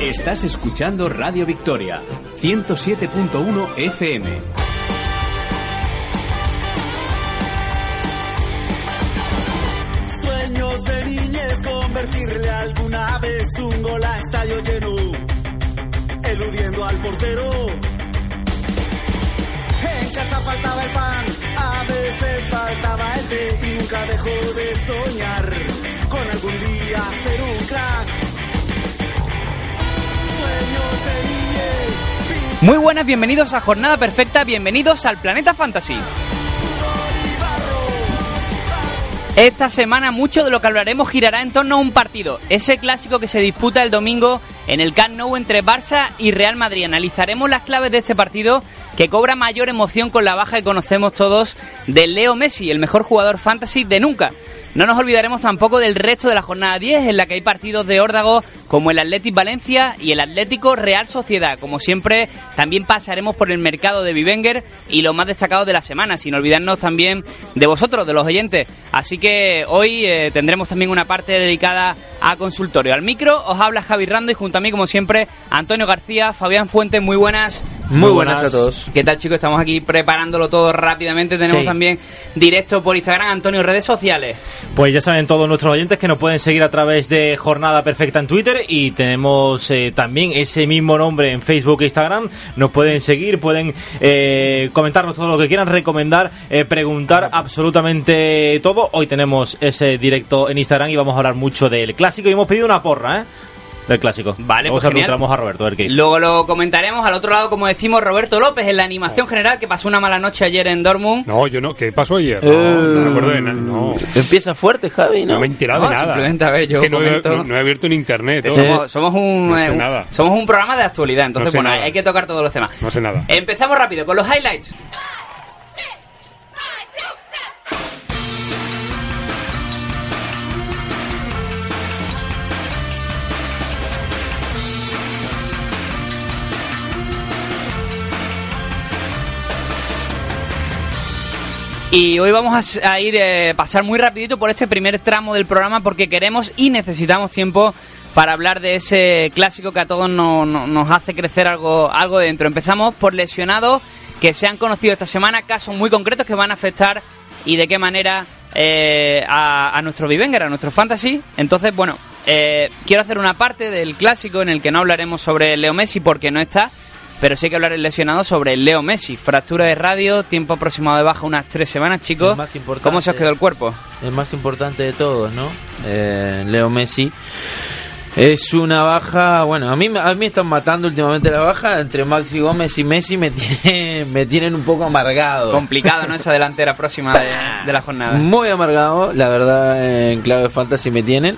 Estás escuchando Radio Victoria, 107.1 FM. Sueños de niñez, convertirle alguna vez un gol a estadio lleno, eludiendo al portero. En casa faltaba el pan, a veces faltaba el té y nunca dejó de soñar con algún día ser un Muy buenas, bienvenidos a Jornada Perfecta, bienvenidos al Planeta Fantasy. Esta semana mucho de lo que hablaremos girará en torno a un partido, ese clásico que se disputa el domingo en el Camp Nou entre Barça y Real Madrid. Analizaremos las claves de este partido que cobra mayor emoción con la baja que conocemos todos de Leo Messi, el mejor jugador fantasy de nunca. No nos olvidaremos tampoco del resto de la jornada 10 en la que hay partidos de órdago como el Athletic Valencia y el Atlético Real Sociedad. Como siempre, también pasaremos por el mercado de Bivenger y lo más destacado de la semana, sin olvidarnos también de vosotros, de los oyentes. Así que hoy eh, tendremos también una parte dedicada a consultorio. Al micro os habla Javi Rando y junto a mí, como siempre, Antonio García, Fabián Fuentes, muy buenas. Muy buenas a todos. ¿Qué tal chicos? Estamos aquí preparándolo todo rápidamente. Tenemos Sí. también directo por Instagram, Antonio, redes sociales. Pues ya saben todos nuestros oyentes que nos pueden seguir a través de Jornada Perfecta en Twitter y tenemos eh, también ese mismo nombre en Facebook e Instagram. Nos pueden seguir, pueden eh, comentarnos todo lo que quieran, recomendar, eh, preguntar absolutamente todo. Hoy tenemos ese directo en Instagram y vamos a hablar mucho del clásico y hemos pedido una porra, ¿eh? Del clásico. Vale, Vamos pues a genial. a Roberto a ver qué dice. Luego lo comentaremos. Al otro lado, como decimos, Roberto López en la animación general, que pasó una mala noche ayer en Dortmund. No, yo no. ¿Qué pasó ayer? No, Eh, no me acuerdo de nada. No, Empieza fuerte, Javi, no ¿no? me he enterado No, de nada. simplemente, a ver, yo es que no, he, no- no abierto en internet. ¿no? Somos, somos un, No sé eh, un- nada. somos un programa de actualidad, entonces No sé bueno, nada. hay que tocar todos los temas. No sé nada. Empezamos rápido con los highlights. Y hoy vamos a ir eh, pasar muy rapidito por este primer tramo del programa porque queremos y necesitamos tiempo para hablar de ese clásico que a todos no- no- nos hace crecer algo, algo dentro. Empezamos por lesionados que se han conocido esta semana, casos muy concretos que van a afectar y de qué manera eh, a, a nuestro Vivenger, a nuestro Fantasy. Entonces, bueno, eh, quiero hacer una parte del clásico en el que no hablaremos sobre Leo Messi porque no está, pero sí hay que hablar el lesionado sobre Leo Messi. Fractura de radio, tiempo aproximado de baja unas tres semanas, chicos. Más importante. ¿Cómo se os quedó el cuerpo? El más importante de todos, ¿no? Eh, Leo Messi. Es una baja, bueno, a mí, me- a mí están matando últimamente la baja. Entre Maxi Gómez y Messi me tienen, me tienen un poco amargado. Complicado, ¿no? Esa delantera próxima de, de la jornada. Muy amargado, la verdad, en clave fantasy me tienen.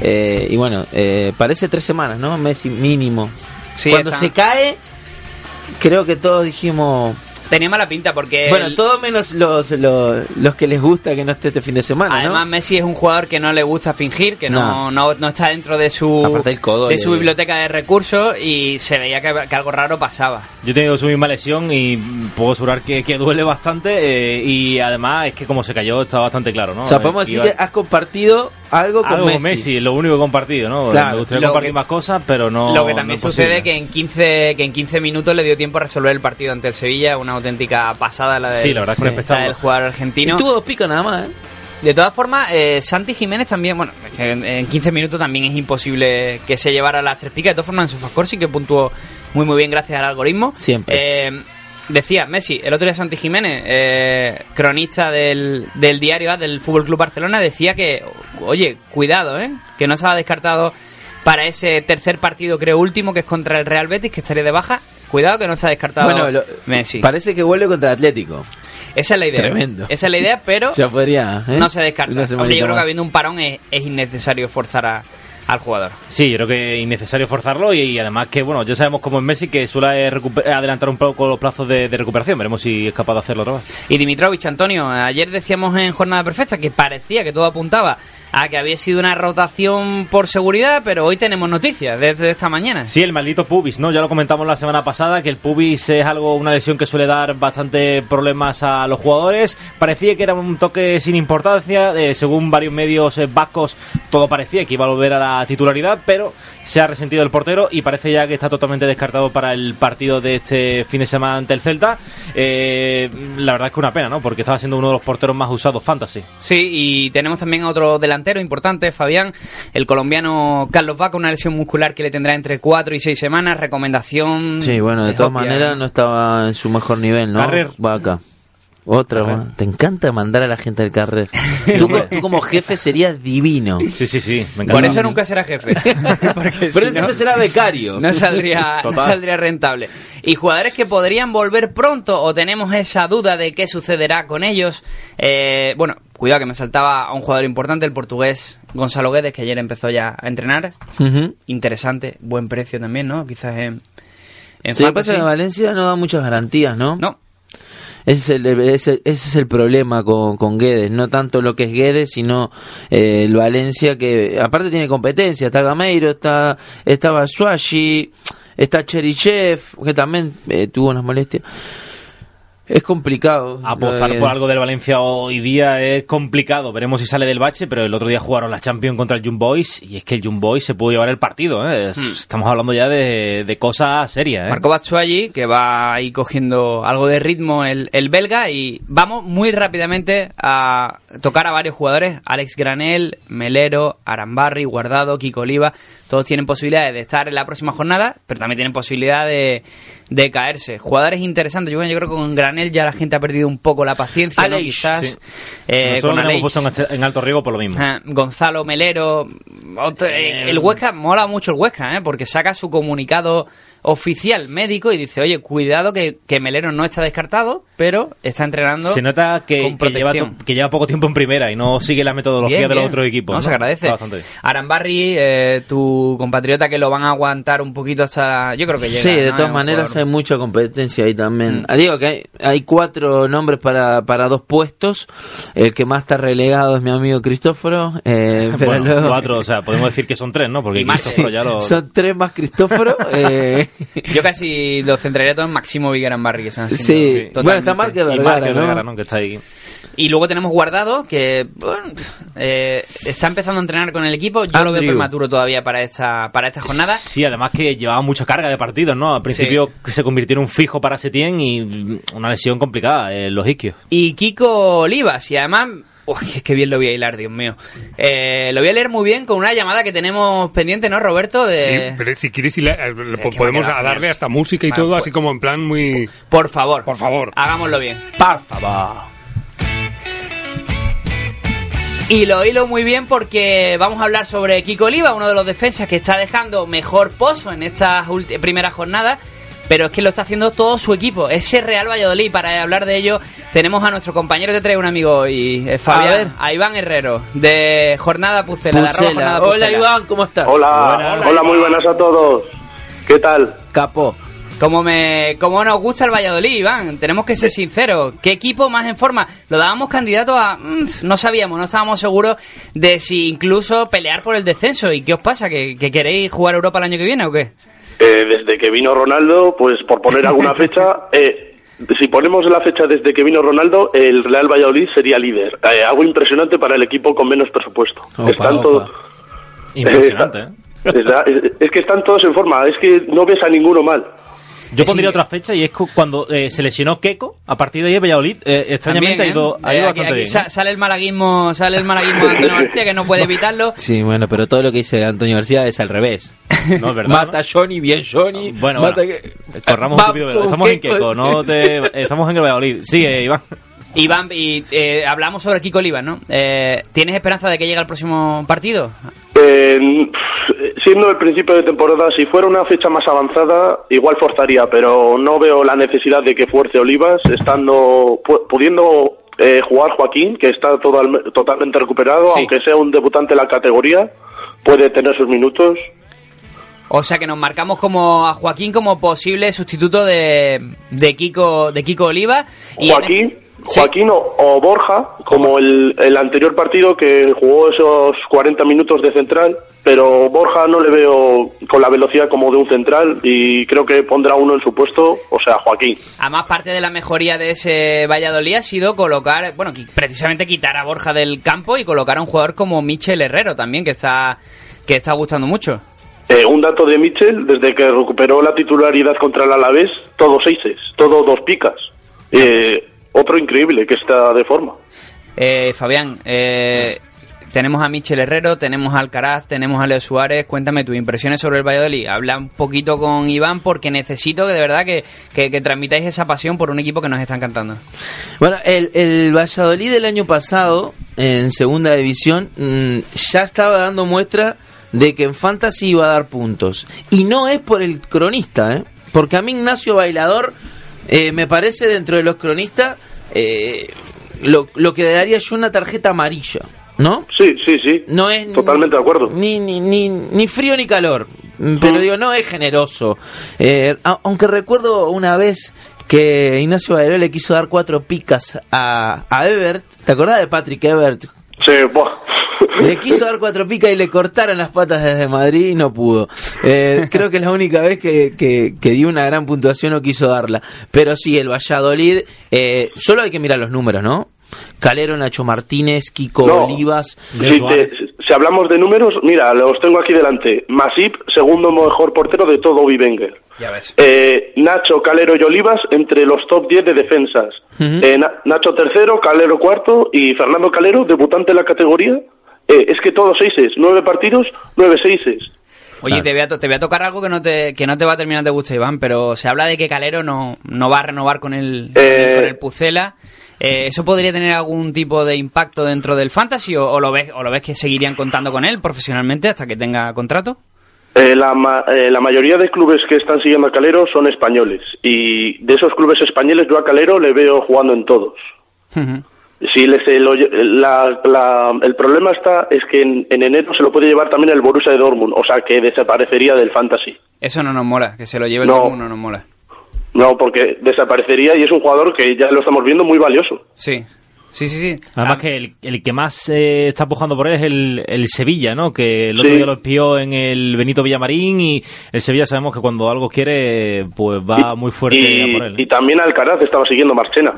Eh, y bueno, eh, parece tres semanas, ¿no? Messi mínimo. Sí, Cuando está- se cae, creo que todos dijimos... Tenía mala pinta porque... Bueno, el- todo menos los, los, los que les gusta que no esté este fin de semana, Además, ¿no? Messi es un jugador que no le gusta fingir, que no, No. no, no está dentro de su, Aparte del codo, de su biblioteca de recursos y se veía que, que algo raro pasaba. Yo he tenido su misma lesión y puedo asegurar que, que duele bastante eh, y además es que como se cayó está bastante claro, ¿no? O sea, podemos Eh, decir iba- que has compartido algo con algo Messi. es lo único que he compartido, ¿no? Claro. Me gustaría Lo compartir que- más cosas, pero no. Lo que también no es sucede posible. que en 15 que en 15 minutos le dio tiempo a resolver el partido ante el Sevilla, una auténtica pasada la, del- Sí, la verdad es que un la del jugador Y argentino. tuvo dos picos nada más, ¿eh? De todas formas, eh, Santi Jiménez también, bueno, es que en, en 15 minutos también es imposible que se llevara las tres picas. De todas formas, en su factor sí que puntuó muy muy bien gracias al algoritmo. Siempre. Eh, decía Messi, el otro día Santi Jiménez, eh, cronista del, del diario A del Fútbol Club Barcelona, decía que, oye, cuidado, ¿eh? Que no se ha descartado para ese tercer partido, creo último, que es contra el Real Betis, que estaría de baja. Cuidado que no está descartado Bueno, lo- Messi. parece que vuelve contra Atlético. Esa es la idea. Tremendo. Esa es la idea, pero Ya podría. ¿eh? no se descarta. Hombre, yo creo que habiendo un parón es, es innecesario forzar a- al jugador. Sí, yo creo que es innecesario forzarlo y, y además que, bueno, ya sabemos cómo es Messi que suele adelantar un poco los plazos de, de recuperación. Veremos si es capaz de hacerlo otra vez. Y Dimitrovich, Antonio, ayer decíamos en Jornada Perfecta que parecía que todo apuntaba a que había sido una rotación por seguridad, pero hoy tenemos noticias desde esta mañana. Sí, el maldito pubis, ¿no? Ya lo comentamos la semana pasada, que el pubis es algo, una lesión que suele dar bastante problemas a los jugadores. Parecía que era un toque sin importancia, eh, según varios medios eh, vascos, todo parecía que iba a volver a la titularidad, pero se ha resentido el portero y parece ya que está totalmente descartado para el partido de este fin de semana ante el Celta. Eh, la verdad es que una pena, ¿no? Porque estaba siendo uno de los porteros más usados fantasy. Sí, y tenemos también a otro delantero importante, Fabián, el colombiano Carlos Vaca, una lesión muscular que le tendrá entre 4 y 6 semanas. Recomendación. Sí, bueno, de todas maneras no estaba en su mejor nivel, ¿no? Vaca. Otra, bueno. te encanta mandar a la gente al carrer. tú, co- tú como jefe serías divino. Sí, sí, sí, me. Por eso nunca será jefe. Porque Pero si siempre no- será becario. no saldría, no saldría rentable. Y jugadores que podrían volver pronto o tenemos esa duda de qué sucederá con ellos. Eh, bueno, cuidado que me saltaba a un jugador importante, el portugués Gonzalo Guedes, que ayer empezó ya a entrenar. Interesante, buen precio también, ¿no? Quizás en... en Sí, pasa que Valencia no da muchas garantías, ¿no? No, Ese es el, ese, ese es el problema con, con Guedes, no tanto lo que es Guedes, sino eh, el Valencia que aparte tiene competencia, está Gameiro, está, está Basuashi, está Cherichev, que también eh, tuvo unas molestias. Es complicado. Apostar por algo del Valencia hoy día es complicado. Veremos si sale del bache, pero el otro día jugaron la Champions contra el Young Boys y es que el Young Boys se pudo llevar el partido. ¿eh? Es- Estamos hablando ya de, de cosas serias. ¿eh? Marco Batshuayi, que va ahí cogiendo algo de ritmo el, el belga. Y vamos muy rápidamente a tocar a varios jugadores. Alex Granel, Melero, Arambarri, Guardado, Kiko Oliva. Todos tienen posibilidades de estar en la próxima jornada, pero también tienen posibilidad de, de caerse. Jugadores interesantes. Yo, bueno, yo creo que con Granel ya la gente ha perdido un poco la paciencia, ¿no? Aleix, Quizás. sí. eh, Nosotros con hemos puesto en, este- en alto riesgo por lo mismo. Ah, Gonzalo Melero. otro- eh, el Huesca, mola mucho el Huesca, ¿eh? porque saca su comunicado oficial médico y dice, oye, cuidado que, que Melero no está descartado, pero está entrenando Se nota que, con que lleva, que lleva poco tiempo en primera y no sigue la metodología Bien, de los bien. otros equipos. No, ¿no? se agradece. Arambarri, eh, tu compatriota que lo van a aguantar un poquito hasta... Yo creo que llega. Sí, de ¿no? todas maneras jugador- hay mucha competencia ahí también. Mm. Ah, Digo que hay, hay cuatro nombres para, para dos puestos. El que más está relegado es mi amigo Cristóforo. eh, pero Bueno, luego- cuatro, o sea, podemos decir que son tres, ¿no? Porque Cristóforo ya lo... Son tres más Cristóforo. eh, Yo casi lo centraría todo en Máximo Viguerambarri, que Sí. Bueno, está Márquez y Vergara. Que está ahí. Y luego tenemos Guardado, que bueno, eh, está empezando a entrenar con el equipo. Yo lo veo Andrew. prematuro todavía para esta, para esta jornada. Sí, además que llevaba mucha carga de partidos, ¿no? Al principio que se convirtió en un fijo para Setién y una lesión complicada en los isquios. Y Kiko Olivas, y además... Uy, es que bien lo voy a hilar, Dios mío. Eh, lo voy a leer muy bien con una llamada que tenemos pendiente, ¿no, Roberto? De... Sí, pero si quieres, a- eh, podemos a darle hasta música y todo, pues- así como en plan muy... Por favor. Por favor. Hagámoslo bien. Por favor. Y lo hilo muy bien porque vamos a hablar sobre Kiko Oliva, uno de los defensas que está dejando mejor pozo en estas primeras jornadas. Pero es que lo está haciendo todo su equipo, ese Real Valladolid. Para hablar de ello, tenemos a nuestro compañero que trae un amigo hoy, eh, Fabián, a, Iván Herrero, de Jornada Pucela. de Pucela. Hola. Iván, ¿cómo estás? Hola, Buenas. hola, muy buenas a todos. ¿Qué tal? Capo. Como, me, como nos gusta el Valladolid, Iván, tenemos que ser sinceros. ¿Qué equipo más en forma? Lo dábamos candidato a... mm, no sabíamos, no estábamos seguros de si incluso pelear por el descenso. ¿Y qué os pasa? ¿Que, que queréis jugar Europa el año que viene o qué? Eh, desde que vino Ronaldo, pues por poner alguna fecha, eh, si ponemos la fecha desde que vino Ronaldo, el Real Valladolid sería líder. Eh, algo impresionante para el equipo con menos presupuesto. Opa, están opa. todos. Impresionante, ¿eh? Está- es, es que están todos en forma, es que no ves a ninguno mal. Yo Es pondría otra fecha y es cu- cuando eh, se lesionó Keco, a partir de ahí Valladolid, eh, extrañamente También, ha ido, ¿eh? ha ido Eh, aquí- bastante aquí bien. sa- ¿eh? sale el malaguismo, sale el malaguismo de Antonio García que no puede evitarlo. Sí, bueno, pero todo lo que dice Antonio García es al revés. No, es verdad. Mata ¿no? a Johnny, bien Johnny. Bueno, mata bueno. que- Corramos un velo. Estamos en. Keco, no te- estamos en el Valladolid. Sigue, Iván. Iván, y eh, hablamos sobre Kiko Oliva, ¿no? Eh, ¿Tienes esperanza de que llegue al próximo partido? Eh, siendo el principio de temporada, si fuera una fecha más avanzada, igual forzaría, pero no veo la necesidad de que fuerce Olivas, estando pu- pudiendo eh, jugar Joaquín, que está total- totalmente recuperado, Sí. aunque sea un debutante en la categoría, puede tener sus minutos. O sea que nos marcamos como a Joaquín como posible sustituto de, de Kiko de Kiko Oliva. Y Joaquín, Joaquín o, o Borja, como el, el anterior partido que jugó esos 40 minutos de central, pero Borja no le veo con la velocidad como de un central y creo que pondrá uno en su puesto, o sea, Joaquín. Además, parte de la mejoría de ese Valladolid ha sido colocar, bueno, precisamente quitar a Borja del campo y colocar a un jugador como Michel Herrero también, que está, que está gustando mucho. Eh, un dato de Michel, desde que recuperó la titularidad contra el Alavés, todos seises, todo dos picas. Eh, otro increíble que está de forma. Eh, Fabián, eh, tenemos a Michel Herrero, tenemos a Alcaraz, tenemos a Leo Suárez. Cuéntame tus impresiones sobre el Valladolid. Habla un poquito con Iván porque necesito que de verdad que, que, que transmitáis esa pasión por un equipo que nos está encantando. Bueno, el, el Valladolid del año pasado, en segunda división, mm, ya estaba dando muestra de que en Fantasy iba a dar puntos. Y no es por el cronista, ¿eh? Porque a mí Ignacio Bailador eh, me parece dentro de los cronistas eh, lo, lo que daría yo una tarjeta amarilla, ¿no? Sí, sí, sí. No es Totalmente de acuerdo. Ni, ni, ni, ni frío ni calor. Mm, Pero Mm. digo, no es generoso. Eh, aunque recuerdo una vez que Ignacio Bailador le quiso dar cuatro picas a, a Ebert. ¿Te acordás de Patrick Ebert? Sí. Le quiso dar cuatro picas y le cortaron las patas desde Madrid y no pudo. Eh, creo que es la única vez que, que, que dio una gran puntuación no quiso darla. Pero sí, el Valladolid, eh, solo hay que mirar los números, ¿no? Calero, Nacho Martínez, Kiko No. Olivas. Si, te- si hablamos de números, mira, los tengo aquí delante. Masip, segundo mejor portero de todo Bivenger. Ya ves. Eh, Nacho, Calero y Olivas entre los top 10 de defensas. Eh, Na- Nacho tercero, Calero cuarto y Fernando Calero, debutante en la categoría. Eh, es que todos seises, nueve partidos, nueve seises. Oye, Claro. te, voy a, to- te voy a tocar algo que no te, que no te va a terminar de gustar, Iván, pero se habla de que Calero no, no va a renovar con el, Eh. con el Pucela. Eh, ¿Eso podría tener algún tipo de impacto dentro del Fantasy o, o lo ves, o lo ves que seguirían contando con él profesionalmente hasta que tenga contrato? Eh, la, ma- eh, la mayoría de clubes que están siguiendo a Calero son españoles. Y de esos clubes españoles, yo a Calero le veo jugando en todos. Si le- se lo lle- la- la- el problema está es que en, en enero se lo puede llevar también el Borussia de Dortmund, o sea que desaparecería del fantasy. Eso no nos mola, que se lo lleve el No. Dortmund no nos mola. No, porque desaparecería y es un jugador que ya lo estamos viendo muy valioso. Sí, sí, sí, sí. Además Ah, que el, el que más eh, está pujando por él es el, el Sevilla, ¿no? Que el otro Sí. día lo espió en el Benito Villamarín y el Sevilla sabemos que cuando algo quiere, pues va muy fuerte y, a por él. ¿eh? y también Alcaraz estaba siguiendo Marchena.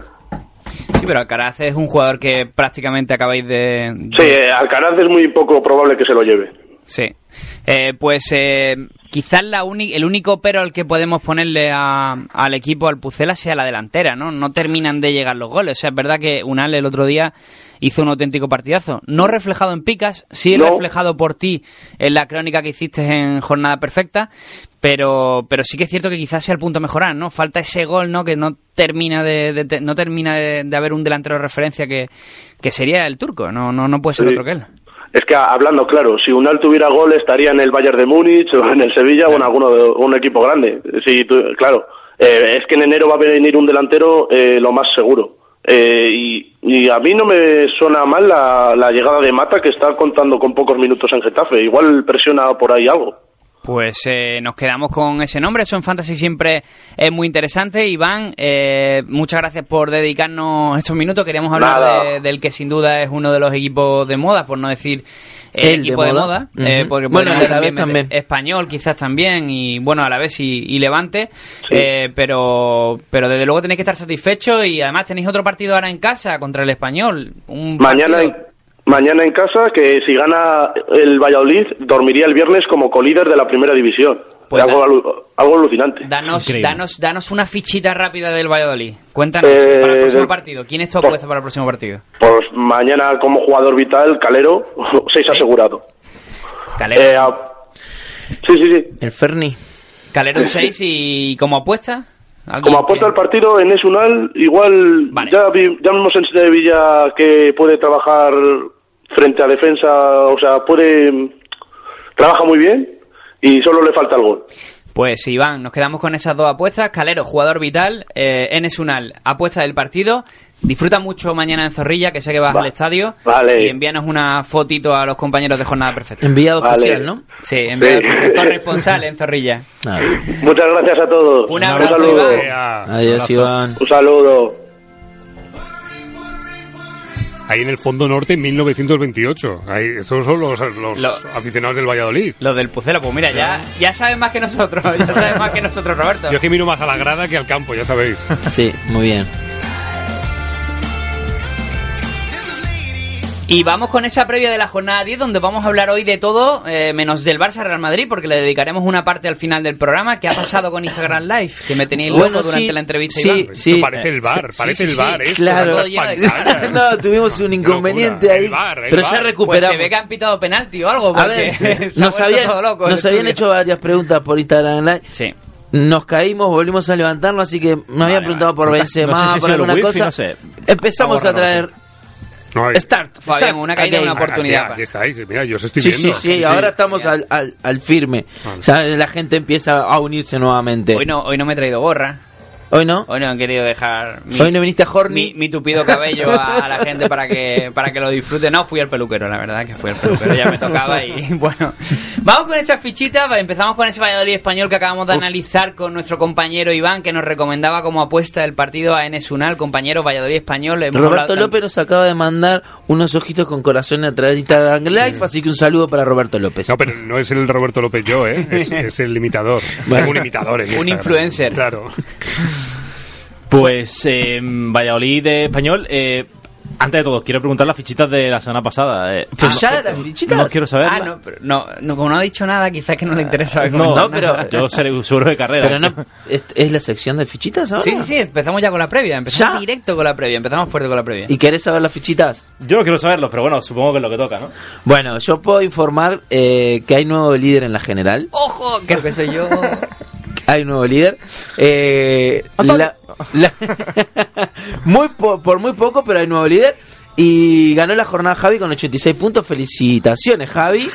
Sí, pero Alcaraz es un jugador que prácticamente acabáis de... de- Sí, eh, Alcaraz es muy poco probable que se lo lleve. Sí. Eh, pues eh, quizás la el único pero al que podemos ponerle a- al equipo, al Pucela, sea la delantera, ¿no? No terminan de llegar los goles. O sea, es verdad que Unal el otro día hizo un auténtico partidazo. No reflejado en picas, sí No. reflejado por ti en la crónica que hiciste en Jornada Perfecta, pero, pero sí que es cierto que quizás sea el punto a mejorar, ¿no? Falta ese gol, ¿no? Que no termina de, de- de- no termina de, de haber un delantero de referencia que, que sería el turco, no, no, no puede ser Sí. otro que él. Es que hablando claro, si Unal tuviera gol estaría en el Bayern de Múnich o en el Sevilla o en alguno de un equipo grande. Sí, tú- claro. Eh, es que en enero va a venir un delantero eh, lo más seguro. Eh, y, y a mí no me suena mal la, la llegada de Mata que está contando con pocos minutos en Getafe. Igual presiona por ahí algo. Pues eh, nos quedamos con ese nombre. Eso en Fantasy siempre es muy interesante. Iván, eh, muchas gracias por dedicarnos estos minutos. Queríamos hablar de- del que sin duda es uno de los equipos de moda, por no decir eh, El de equipo de moda. eh, porque Bueno, a la vez también. Español quizás también y bueno, a la vez y, y Levante. Eh, pero, pero desde luego tenéis que estar satisfechos y además tenéis otro partido ahora en casa contra el Español. Un Mañana partido- mañana en casa, que si gana el Valladolid, dormiría el viernes como colíder de la primera división. Pues algo, da- alu- algo alucinante. Danos, Increíble. danos, danos una fichita rápida del Valladolid. Cuéntanos, Eh, para el próximo del- partido. ¿Quién es tu por- apuesta para el próximo partido? Pues mañana como jugador vital, Calero, seis Sí. asegurado. Calero, Eh, a- sí, sí, sí. El Ferni. Calero un 6 y como apuesta. ¿Alguien Como apuesta al partido en Esunal, igual Vale. ya, vi- ya vimos en Sevilla que puede trabajar frente a defensa, o sea, puede trabaja muy bien y solo le falta el gol. Pues Iván, nos quedamos con esas dos apuestas. Calero, jugador vital. Eh, Enes Unal, apuesta del partido. Disfruta mucho mañana en Zorrilla, que sé que vas Va- al estadio. vale. Y envíanos una fotito a los compañeros de Jornada Perfecta. Enviado Vale. especial, ¿no? Sí, enviado Sí. corresponsal en Zorrilla. Muchas gracias a todos. Un abrazo, saludo. Iván. Adiós, Iván. Un saludo. Ahí en el fondo norte, 1928. Ahí, esos son los, los Lo- aficionados del Valladolid. Los del Pucela, pues mira, ya, ya saben más que nosotros, ya saben más que nosotros, Roberto. Yo es que miro más a la grada que al campo, ya sabéis. Sí, muy bien. Y vamos con esa previa de la jornada 10, donde vamos a hablar hoy de todo, eh, menos del Barça Real Madrid, porque le dedicaremos una parte al final del programa. ¿Qué ha pasado con Instagram Live? Que me tenéis loco durante sí, la entrevista. sí, Iván. sí. Esto parece el bar, sí, parece sí, el sí. bar. esto, Claro. no, tuvimos un inconveniente ahí, El bar, el pero bar. ya Pues recuperamos. se ve que han pitado penalti o algo, A ver, se ha nos habían, loco nos habían hecho varias preguntas por Instagram Live. Sí. Nos caímos, volvimos a levantarnos, así que nos habían preguntado por No Benzema, sé si ha por alguna wifi, cosa. no sé. Empezamos a traer No, hay- Start. Fabián, start una caída, una oportunidad. Aquí, aquí estáis, mira, yo os estoy Sí, sí, viendo. sí, ahora estamos al, al, al firme. Vale. O sea, la gente empieza a unirse nuevamente. Hoy no, hoy no me he traído gorra. ¿Hoy no? Hoy no he querido dejar mi, Hoy no viniste a mi, Horny. mi tupido cabello a, a la gente para que para que lo disfrute. No, fui al peluquero, la verdad que fui al peluquero, ya me tocaba y bueno. Vamos con esas fichitas, empezamos con ese Valladolid español que acabamos de analizar con nuestro compañero Iván, que nos recomendaba como apuesta el partido a Enes Unal, compañero Valladolid español. Hemos Roberto López nos acaba de mandar unos ojitos con corazón a través de Instagram Live, así que un saludo para Roberto López. No, pero no es el Roberto López yo, ¿eh? Es, es el imitador. Tengo un imitador en Un Instagram. influencer. Claro. Pues eh, Valladolid de español. eh, antes de todo, quiero preguntar las fichitas de la semana pasada. eh. Ah, ¿ya las fichitas? No quiero saber. Ah, no, pero no, no, como no ha dicho nada, quizás que no le interesa. No, No, pero- yo seré un seguro de carrera. Pero no, ¿es, es la sección de fichitas ahora? Sí, sí, sí, empezamos ya con la previa, empezamos ¿Ya? directo con la previa, empezamos fuerte con la previa. ¿Y querés saber las fichitas? Yo no quiero saberlo, pero bueno, supongo que es lo que toca, ¿no? Bueno, yo puedo informar eh, que hay nuevo líder en la general. ¡Ojo! Creo que soy yo. Hay un nuevo líder. Eh, la- la- muy po- por muy poco, pero hay nuevo líder. Y ganó la jornada Javi con 86 puntos. Felicitaciones, Javi.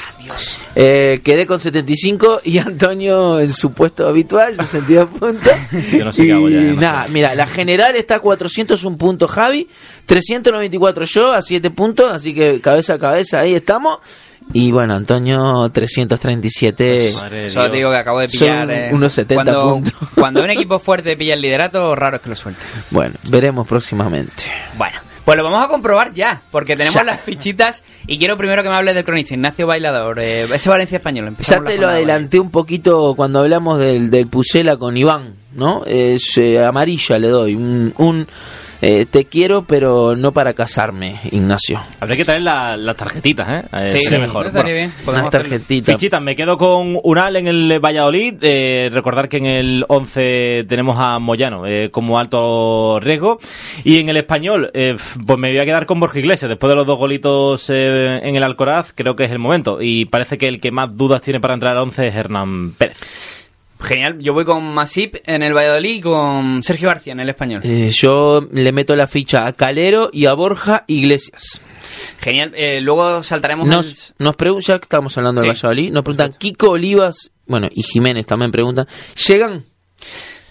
Eh, quedé con 75 y Antonio en su puesto habitual, 62 puntos. Yo no sé y ya, nada, mira, la general está a 401 puntos Javi, 394 yo a 7 puntos, así que cabeza a cabeza ahí estamos. Y bueno, Antonio 337. Madre de Solo te digo que acabo de Son pillar. eh, unos 70 cuando, puntos. cuando un equipo fuerte pilla el liderato, raro es que lo suelte. Bueno, veremos próximamente. Bueno, pues lo vamos a comprobar ya, porque tenemos Ya. las fichitas y quiero primero que me hables del cronista Ignacio Bailador, eh, ese Valencia español. Ya te lo adelanté un poquito cuando hablamos del, del Pucela con Iván, ¿no? Es eh, amarilla le doy, un, un, eh, te quiero pero no para casarme, Ignacio. Habría que traer la- las tarjetitas, ¿eh? Eh, Sí, sería sí, mejor. Bueno, bien. Una podemos hacerlo. tarjetita. Fichitas, me quedo con Unal en el Valladolid. Eh, recordar que en el 11 tenemos a Moyano eh, como alto riesgo. Y en el español, eh, pues me voy a quedar con Borja Iglesias. Después de los dos golitos eh, en el Alcoraz, creo que es el momento. Y parece que el que más dudas tiene para entrar al 11 es Hernán Pérez. Genial, yo voy con Masip en el Valladolid y con Sergio García en el español. Eh, yo le meto la ficha a Calero y a Borja Iglesias. Genial, eh, luego saltaremos Nos, nos preguntan, ya que estamos hablando Sí. del Valladolid, nos preguntan Kiko Olivas, bueno, y Jiménez también preguntan, ¿llegan?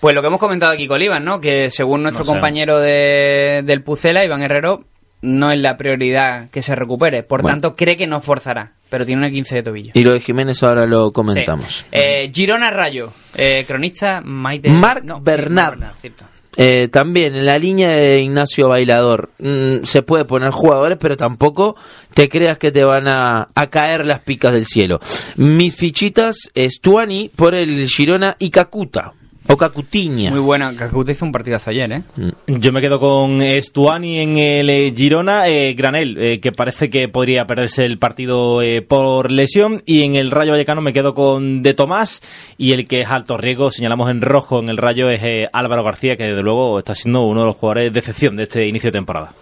Pues lo que hemos comentado aquí con Iván, ¿no? Que según nuestro No sé. compañero de, del Pucela, Iván Herrero, no es la prioridad que se recupere. Por Bueno. tanto, cree que no forzará, pero tiene una 15 de tobillo. Y lo de Jiménez ahora lo comentamos. Sí. Eh, Girona Rayo, eh, cronista Maite... Marc no, sí, Bernard. Cierto. Eh, también en la línea de Ignacio Bailador mm, se puede poner jugadores, pero tampoco te creas que te van a, a caer las picas del cielo. Mis fichitas es Tuani por el Girona y Cacuta o Cacutiña. Muy buena, Cacuta hizo un partidazo ayer, ¿eh? Yo me quedo con Stuani en el eh, Girona, eh, Granel, eh, que parece que podría perderse el partido eh, por lesión, y en el Rayo Vallecano me quedo con De Tomás, y el que es alto riesgo, señalamos en rojo en el Rayo, es eh, Álvaro García, que desde luego está siendo uno de los jugadores de excepción de este inicio de temporada.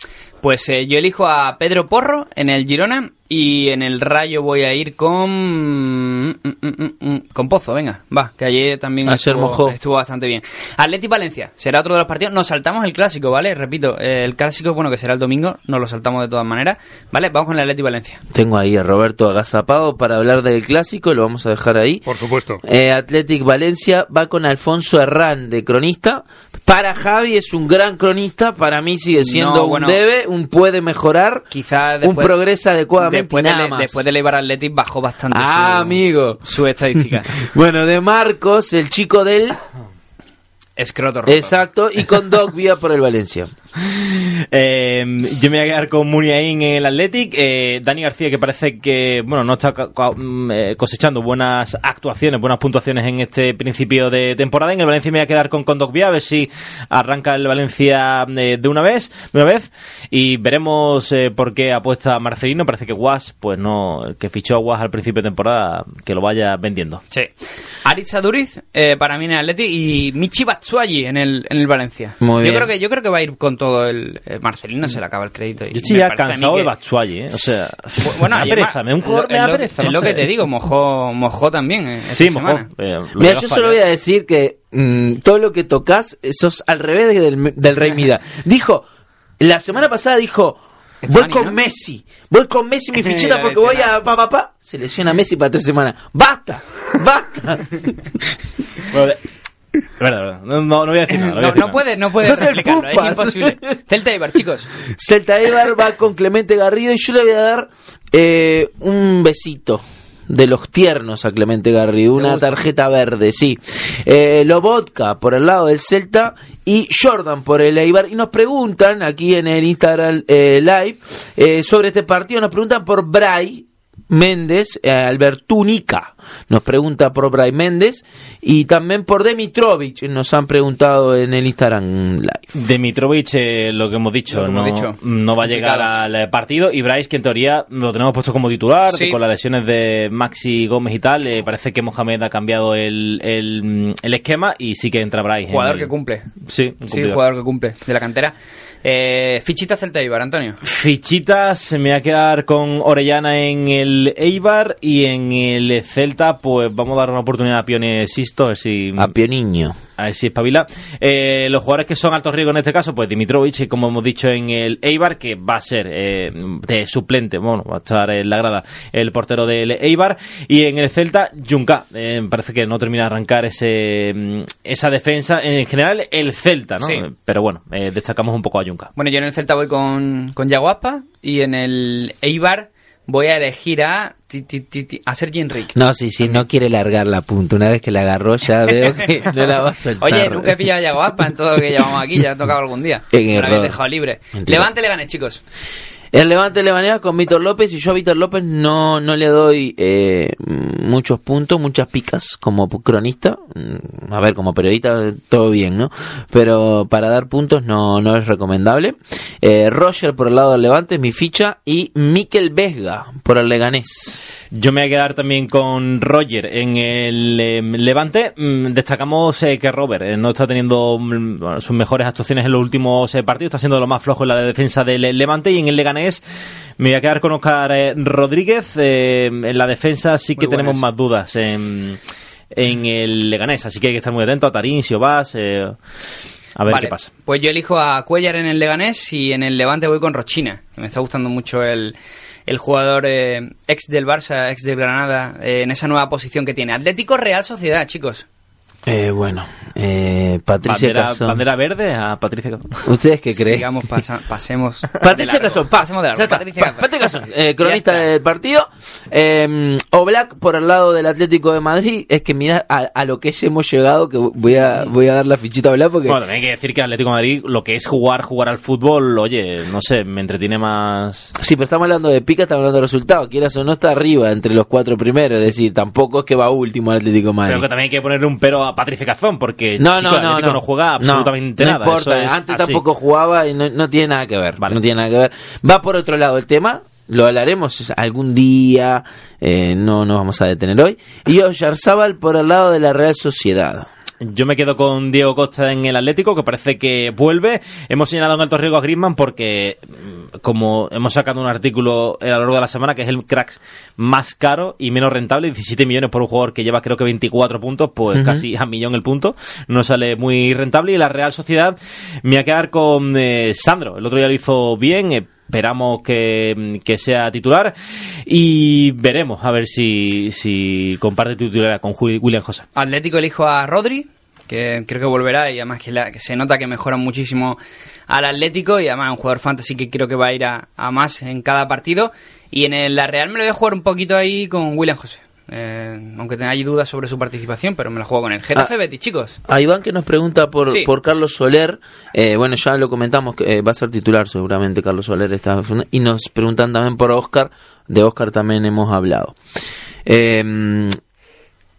Pues eh, yo elijo a Pedro Porro en el Girona y en el Rayo voy a ir con mm, mm, mm, mm, con Pozo, venga, va, que ayer también estuvo bastante bien. Atleti Valencia será otro de los partidos. Nos saltamos el clásico, ¿vale? Repito, eh, el clásico, bueno, que será el domingo, nos lo saltamos de todas maneras, ¿vale? Vamos con el Atleti Valencia. Tengo ahí a Roberto agazapado para hablar del clásico, lo vamos a dejar ahí. Por supuesto. Eh, Athletic Valencia va con Alfonso Herrán de cronista. Para Javi es un gran cronista, para mí sigue siendo No, un bueno. debe, un puede mejorar, Quizá un progresa adecuadamente después, nada del, más. después del Eibar Athletic bajó bastante Ah, su, amigo. su estadística. Bueno, de Marcos, el chico del... Escroto roto. Exacto, y con Doc Vía por el Valencia. Eh, yo me voy a quedar con Muniain en el Athletic. Eh, Dani García, que parece que bueno no está mm, eh, cosechando buenas actuaciones, buenas puntuaciones en este principio de temporada. En el Valencia me voy a quedar con Condogbia, a ver si arranca el Valencia eh, de una vez, de una vez. Y veremos eh, por qué apuesta Marcelino. Parece que Guas, pues no, el que fichó a Guas al principio de temporada, que lo vaya vendiendo. Sí. Aritz Aduriz, eh, para mí en el Atleti, y Michi Batshuayi en el, en el Valencia. Muy yo bien. creo que Yo creo que va a ir con todo el... eh, Marcelino se le acaba el crédito. y Yo estoy me ya cansado que- de Batshuayi, ¿eh? O sea, Bu- Bueno, me pereza, me un jugador me da lo- pereza. Es no lo sé. que te digo, mojó, mojó también. eh, esta Sí, mojó. Eh, Mira, yo solo voy a decir que mm, todo lo que tocas sos al revés del, del Rey Mida. Dijo, la semana pasada dijo, voy Giovanni, con ¿no? Messi, voy con Messi mi fichita porque voy a pa pa pa. Se lesiona Messi para tres semanas. ¡Basta! ¡Basta! Bueno, verdad. No, no, no voy a decir nada. no voy a No, decir no nada. puede, no puede Sos el es imposible. Celta Ibar, chicos. Celta Eibar va con Clemente Garrido y yo le voy a dar eh, un besito de los tiernos a Clemente Garrido, una gusta? tarjeta verde, sí. Eh, Lobotka por el lado del Celta y Jordan por el Eibar. Y nos preguntan aquí en el Instagram eh, Live eh, sobre este partido, nos preguntan por Bray. Méndez, eh, Albertúnica nos pregunta por Bray Méndez y también por Demitrovic nos han preguntado en el Instagram Live. Dimitrovic, eh, lo que hemos dicho, Lo que hemos no, dicho. no va a llegar al eh, partido. Y Bryce, que en teoría lo tenemos puesto como titular, Sí. con las lesiones de Maxi Gómez y tal, eh, parece que Mohamed ha cambiado el, el, el esquema y sí que entra Bryce. en Jugador el- que cumple. Sí, Sí, jugador que cumple de la cantera. Eh, fichita Celta Ibar, Antonio. Fichitas, me voy a quedar con Orellana en el Eibar y en el Celta, pues vamos a dar una oportunidad a Pione Sisto, si, A Pioniño. A ver si espabila. Eh, los jugadores que son altos riesgos en este caso, pues Dimitrovic, como hemos dicho en el Eibar, que va a ser eh, de suplente, bueno, va a estar en la grada el portero del Eibar. Y en el Celta, Junca. Eh, parece que no termina de arrancar ese, mm, esa defensa. En general, el Celta, ¿no? Sí. Pero bueno, eh, destacamos un poco a Junca. Bueno, yo en el Celta voy con, con Yaguaspa y en el Eibar voy a elegir a, ti, ti, ti, a Sergi Enrique. No, sí, sí, no quiere largar la punta. Una vez que la agarró ya veo que no la va a soltar. Oye, nunca he pillado a Yaguaspa en todo lo que llevamos aquí, ya he tocado algún día. Me lo habéis dejado libre. Mentira. Levante, le gané, chicos. El Levante Lebanés con Víctor López y yo a Víctor López no, no le doy eh, muchos puntos, muchas picas como cronista. Mm, A ver, como periodista todo bien, ¿no? Pero para dar puntos no, no es recomendable. Eh, Roger por el lado del Levante es mi ficha y Miquel Vesga por el Leganés. Yo me voy a quedar también con Roger en el eh, Levante. Mm, destacamos eh, que Robert no está teniendo mm, sus mejores actuaciones en los últimos partidos, está siendo lo más flojo en la defensa del Levante y en el Leganés me voy a quedar con Oscar eh, Rodríguez. Eh, en la defensa sí que tenemos más dudas en, en el Leganés, así que hay que estar muy atento a Tarín, Siobas, eh, a ver Vale, qué pasa. Pues yo elijo a Cuellar en el Leganés y en el Levante voy con Rochina. Me está gustando mucho el, el jugador eh, ex del Barça, ex del Granada, eh, en esa nueva posición que tiene. Atlético Real Sociedad, chicos. Eh, bueno, eh, Patricia Bandera, Cazón. bandera verde a Patricia Cazón. ¿Ustedes qué creen? Sigamos, pasa- pasemos. Patricia. Cazón, pa, pasemos de largo. está, Patricia pa- Cazón. Patricia Cazón, eh, cronista del partido. Eh, Oblak por el lado del Atlético de Madrid. Es que mira a, a lo que hemos llegado, que voy a, voy a dar la fichita a Oblak porque... Bueno, también hay que decir que Atlético de Madrid, lo que es jugar, jugar al fútbol, oye, no sé, me entretiene más. Sí, pero estamos hablando de pica, estamos hablando de resultados. Quieras o no, está arriba entre los cuatro primeros. Es decir, tampoco es que va último el Atlético de Madrid. Pero que también hay que ponerle un pero a Patricia Cazón, porque No, chico, no, no, Atlético no, juega absolutamente no nada. importa, eso es antes así. tampoco jugaba y no, no tiene nada que ver. Vale. No tiene nada que ver. Va por otro lado el tema. Lo hablaremos algún día, eh, no nos vamos a detener hoy. Y Oyarzábal por el lado de la Real Sociedad. Yo me quedo con Diego Costa en el Atlético, que parece que vuelve. Hemos señalado en alto riesgo a Griezmann porque, mm, como hemos sacado un artículo a lo largo de la semana, que es el crack más caro y menos rentable, 17 millones por un jugador que lleva creo que 24 puntos, pues casi a millón el punto, no sale muy rentable. Y la Real Sociedad me voy a quedar con eh, Sandro, el otro día lo hizo bien. eh, Esperamos que, que sea titular y veremos a ver si, si comparte titularidad con William José. Atlético elijo a Rodri, que creo que volverá y además que, la- que se nota que mejora muchísimo al Atlético y además un jugador fantasy que creo que va a ir a, a más en cada partido. Y en el- la Real me lo voy a jugar un poquito ahí con William José. Eh, aunque hay dudas sobre su participación, pero me la juego con él. Getafe Ah. Betis, chicos. A Iván que nos pregunta por, Sí. por Carlos Soler, eh, bueno, ya lo comentamos, que eh, va a ser titular seguramente Carlos Soler esta y nos preguntan también por Oscar, de Oscar también hemos hablado. Eh,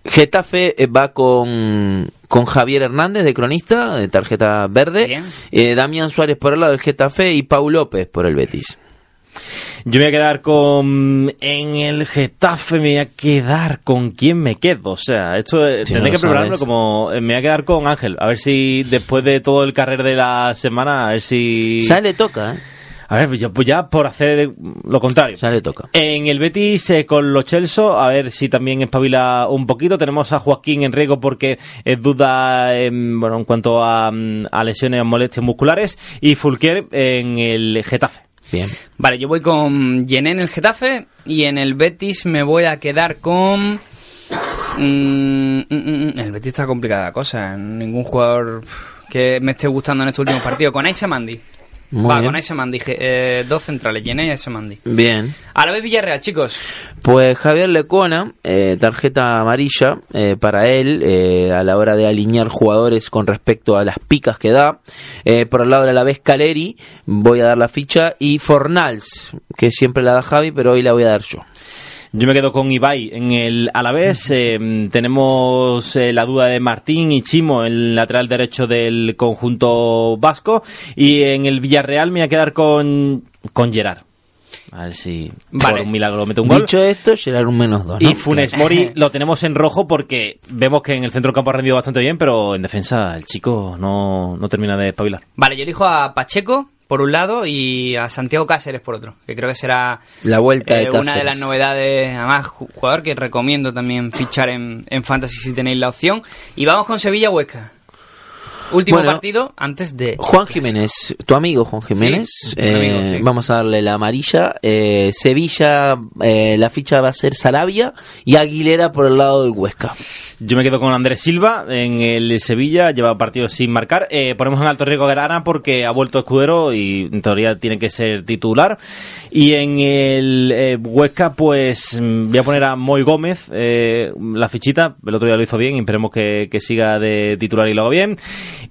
Getafe eh, va con, con Javier Hernández de cronista, de tarjeta verde, eh, Damián Suárez por el lado del Getafe y Pau López por el Betis. Yo me voy a quedar con. En el Getafe me voy a quedar con quién me quedo. O sea, esto eh, Si tendré no que sabes. como. eh, Me voy a quedar con Ángel. A ver si después de todo el carrer de la semana, a ver si. Ya le toca, ¿eh? A ver, yo, pues ya por hacer lo contrario. Ya le toca. En el Betis eh, con los Chelsea, a ver si también espabila un poquito. Tenemos a Joaquín en riesgo porque es duda en, bueno, en cuanto a, mm, a lesiones o molestias musculares. Y Fulquier en el Getafe. Bien. Vale, yo voy con Yené en el Getafe y en el Betis me voy a quedar con... Mm, mm, mm, el Betis está complicada la cosa. Ningún jugador que me esté gustando en este último partido. Con Aisa Mandi. Muy Va, bien. con Aisa Mandi. eh, dos centrales, Yené y Mandi. Bien. A la vez Villarreal, chicos. Pues Javier Lecuona, eh, tarjeta amarilla eh, para él eh, a la hora de alinear jugadores con respecto a las picas que da. Eh, por el lado de la vez Caleri, voy a dar la ficha. Y Fornals, que siempre la da Javi, pero hoy la voy a dar yo. Yo me quedo con Ibai en el Alavés. Eh, tenemos eh, la duda de Martín y Chimo, el lateral derecho del conjunto vasco. Y en el Villarreal me voy a quedar con, con Gerard. A ver si Vale. por un milagro mete un gol. Dicho esto, Gerard un menos dos. ¿no? Y Funes Mori lo tenemos en rojo porque vemos que en el centro del campo ha rendido bastante bien, pero en defensa el chico no, no termina de espabilar. Vale, yo elijo a Pacheco por un lado y a Santiago Cáceres por otro, que creo que será La vuelta de eh, una de las novedades, además ju- jugador que recomiendo también fichar en, en Fantasy si tenéis la opción. Y vamos con Sevilla Huesca. Último Bueno, partido antes de Juan Jiménez, tu amigo Juan Jiménez, Sí, eh, amigo, sí. vamos a darle la amarilla. Eh, Sevilla, eh, la ficha va a ser Sarabia y Aguilera por el lado del Huesca. Yo me quedo con Andrés Silva en el Sevilla, lleva partidos sin marcar. Eh, ponemos en alto riesgo a Grana porque ha vuelto Escudero y en teoría tiene que ser titular. Y en el eh, Huesca, pues mm, voy a poner a Moy Gómez eh, la fichita. El otro día lo hizo bien y esperemos que, que siga de titular y lo haga bien.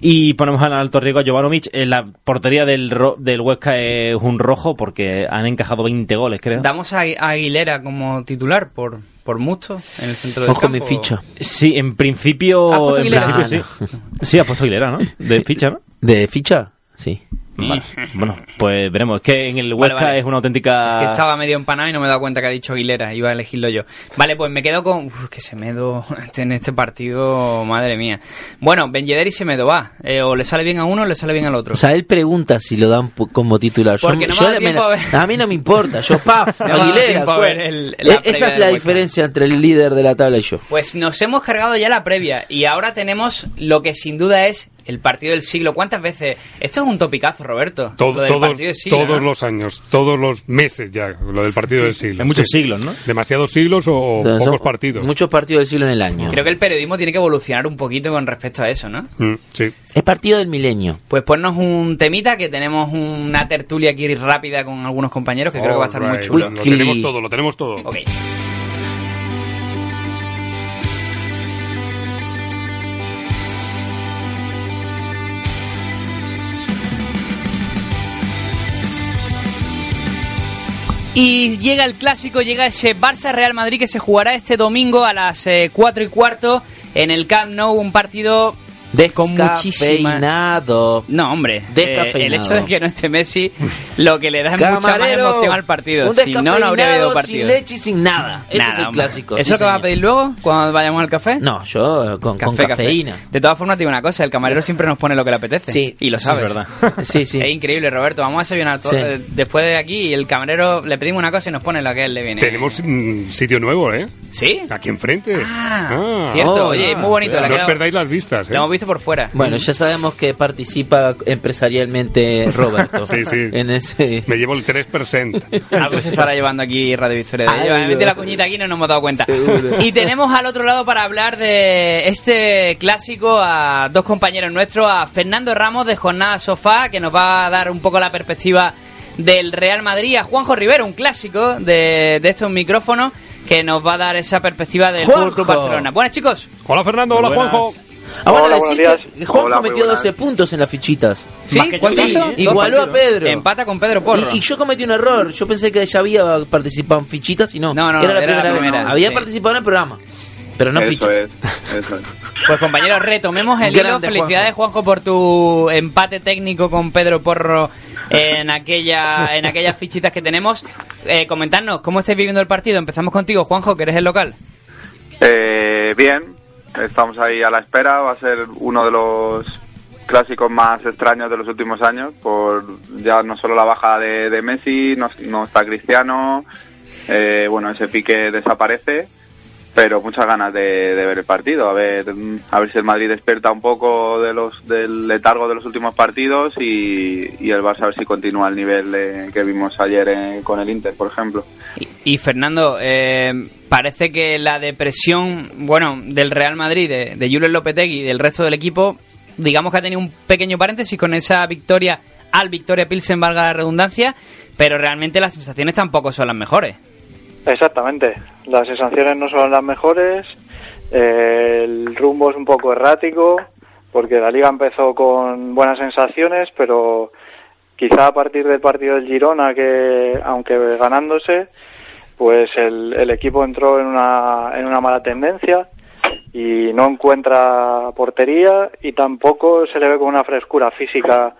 Y ponemos en alto riesgo a Jovanovic. En la portería del, ro- del Huesca es un rojo porque han encajado 20 goles, creo. Damos a, a Aguilera como titular por, por Musto en el centro del Ojo mi campo. ficha. Sí, en principio. ¿Has puesto en Aguilera? principio sí. Sí, ha puesto Aguilera, ¿no? De ficha, ¿no? ¿De ficha? Sí. Vale. Bueno, pues veremos. Es que en el Huesca vale. es una auténtica. Es que estaba medio empanado y no me he dado cuenta que ha dicho Aguilera, iba a elegirlo yo. Vale, pues me quedo con... Uf, que Semedo en este partido, madre mía. Bueno, Ben Yedder y Semedo va. Eh, o le sale bien a uno o le sale bien al otro. O sea, él pregunta si lo dan como titular. Yo- Porque no me yo da tiempo a ver. a mí no me importa. Yo, paf, No Aguilera. ver el- la previa Esa es la diferencia entre el líder de la tabla y yo. Pues nos hemos cargado ya la previa y ahora tenemos lo que sin duda es el partido del siglo. ¿Cuántas veces? Esto es un topicazo, Roberto. Todo- lo del todos partido del siglo, todos ¿no? los años, todos los meses ya, lo del partido del siglo. Hay muchos Sí. siglos, ¿no? Demasiados siglos o, O sea, pocos partidos. Muchos partidos del siglo en el año. Creo que el periodismo tiene que evolucionar un poquito con respecto a eso, ¿no? Mm, sí. Es partido del milenio. Pues ponnos un temita que tenemos una tertulia aquí rápida con algunos compañeros que creo que va a estar muy chulo. Lo tenemos todo, lo tenemos todo. Ok. Y llega el clásico, llega ese Barça Real Madrid que se jugará este domingo a las 4 y cuarto en el Camp Nou, un partido con. Descafeinado. No, hombre, eh, Descafeinado. el hecho de que no esté Messi lo que le da mucha más Camarero, emoción al partido. Un Si no, no habría habido descafeinado partido. Sin leche y sin nada. Ese Nada, es el hombre. clásico. ¿Eso sí, que va a pedir luego cuando vayamos al café? No, yo con, con Café, café. cafeína. De todas formas, te digo una cosa: el camarero siempre nos pone lo que le apetece. Sí, y lo eso es sabes. verdad. Sí, sí. Es increíble, Roberto. Vamos a desayunar todo, Sí. eh, después de aquí y el camarero le pedimos una cosa y nos pone lo que a él le viene. Tenemos un sitio nuevo, ¿eh? ¿Sí? Aquí enfrente. Ah, cierto. Oh, Oye, ah, muy bonito. No os perdáis las vistas, ¿eh? Lo hemos visto por fuera. Bueno, ya sabemos que participa empresarialmente Roberto. Sí, sí. En ese... Me llevo el 3%. Algo se estará llevando aquí Radio Victoria. De Algo. ello. Me metí la cuñita aquí y no nos hemos dado cuenta. Seguro. Y tenemos al otro lado para hablar de este clásico a dos compañeros nuestros, a Fernando Ramos de Jornada Sofá, que nos va a dar un poco la perspectiva del Real Madrid, a Juanjo Rivero, un clásico de, de estos micrófonos, que nos va a dar esa perspectiva del Club Barcelona. Buenas chicos. Hola Fernando, hola buenas. Juanjo. Ah, bueno, Hola, decir buenos que. Juanjo Hola, muy metió buenas. 12 puntos en las fichitas. ¿Sí? Más que yo, ¿Cuánto sí, hizo? sí. Igualó a Pedro. Empata con Pedro Porro. Y, y yo cometí un error. Yo pensé que ella había participado en fichitas y no. No, no, era, no, la era la primera vez. Había sí. participado en el programa, pero no eso fichas. es, eso es. Pues compañeros, retomemos el hilo. Grande, Felicidades Juanjo. por tu empate técnico con Pedro Porro en aquella en aquellas fichitas que tenemos. Eh, comentadnos, ¿cómo estáis viviendo el partido? Empezamos contigo, Juanjo, que eres el local. Eh, bien, estamos ahí a la espera. Va a ser uno de los clásicos más extraños de los últimos años. Por ya no solo la baja de, Messi, no, no está Cristiano. eh, bueno, ese pique desaparece. Pero muchas ganas de, de ver el partido, a ver, a ver si el Madrid despierta un poco de los del letargo de los últimos partidos y, y el Barça a ver si continúa el nivel de- que vimos ayer eh, con el Inter, por ejemplo. Y, Fernando, eh, parece que la depresión, bueno, del Real Madrid, de, de Julen Lopetegui y del resto del equipo, digamos que ha tenido un pequeño paréntesis con esa victoria al Victoria Pilsen, valga la redundancia, pero realmente las sensaciones tampoco son las mejores. Exactamente. Las sensaciones no son las mejores. el rumbo es un poco errático porque la liga empezó con buenas sensaciones, pero quizá a partir del partido del Girona, que aunque ganándose, pues el, el equipo entró en una, en una mala tendencia y no encuentra portería y tampoco se le ve con una frescura física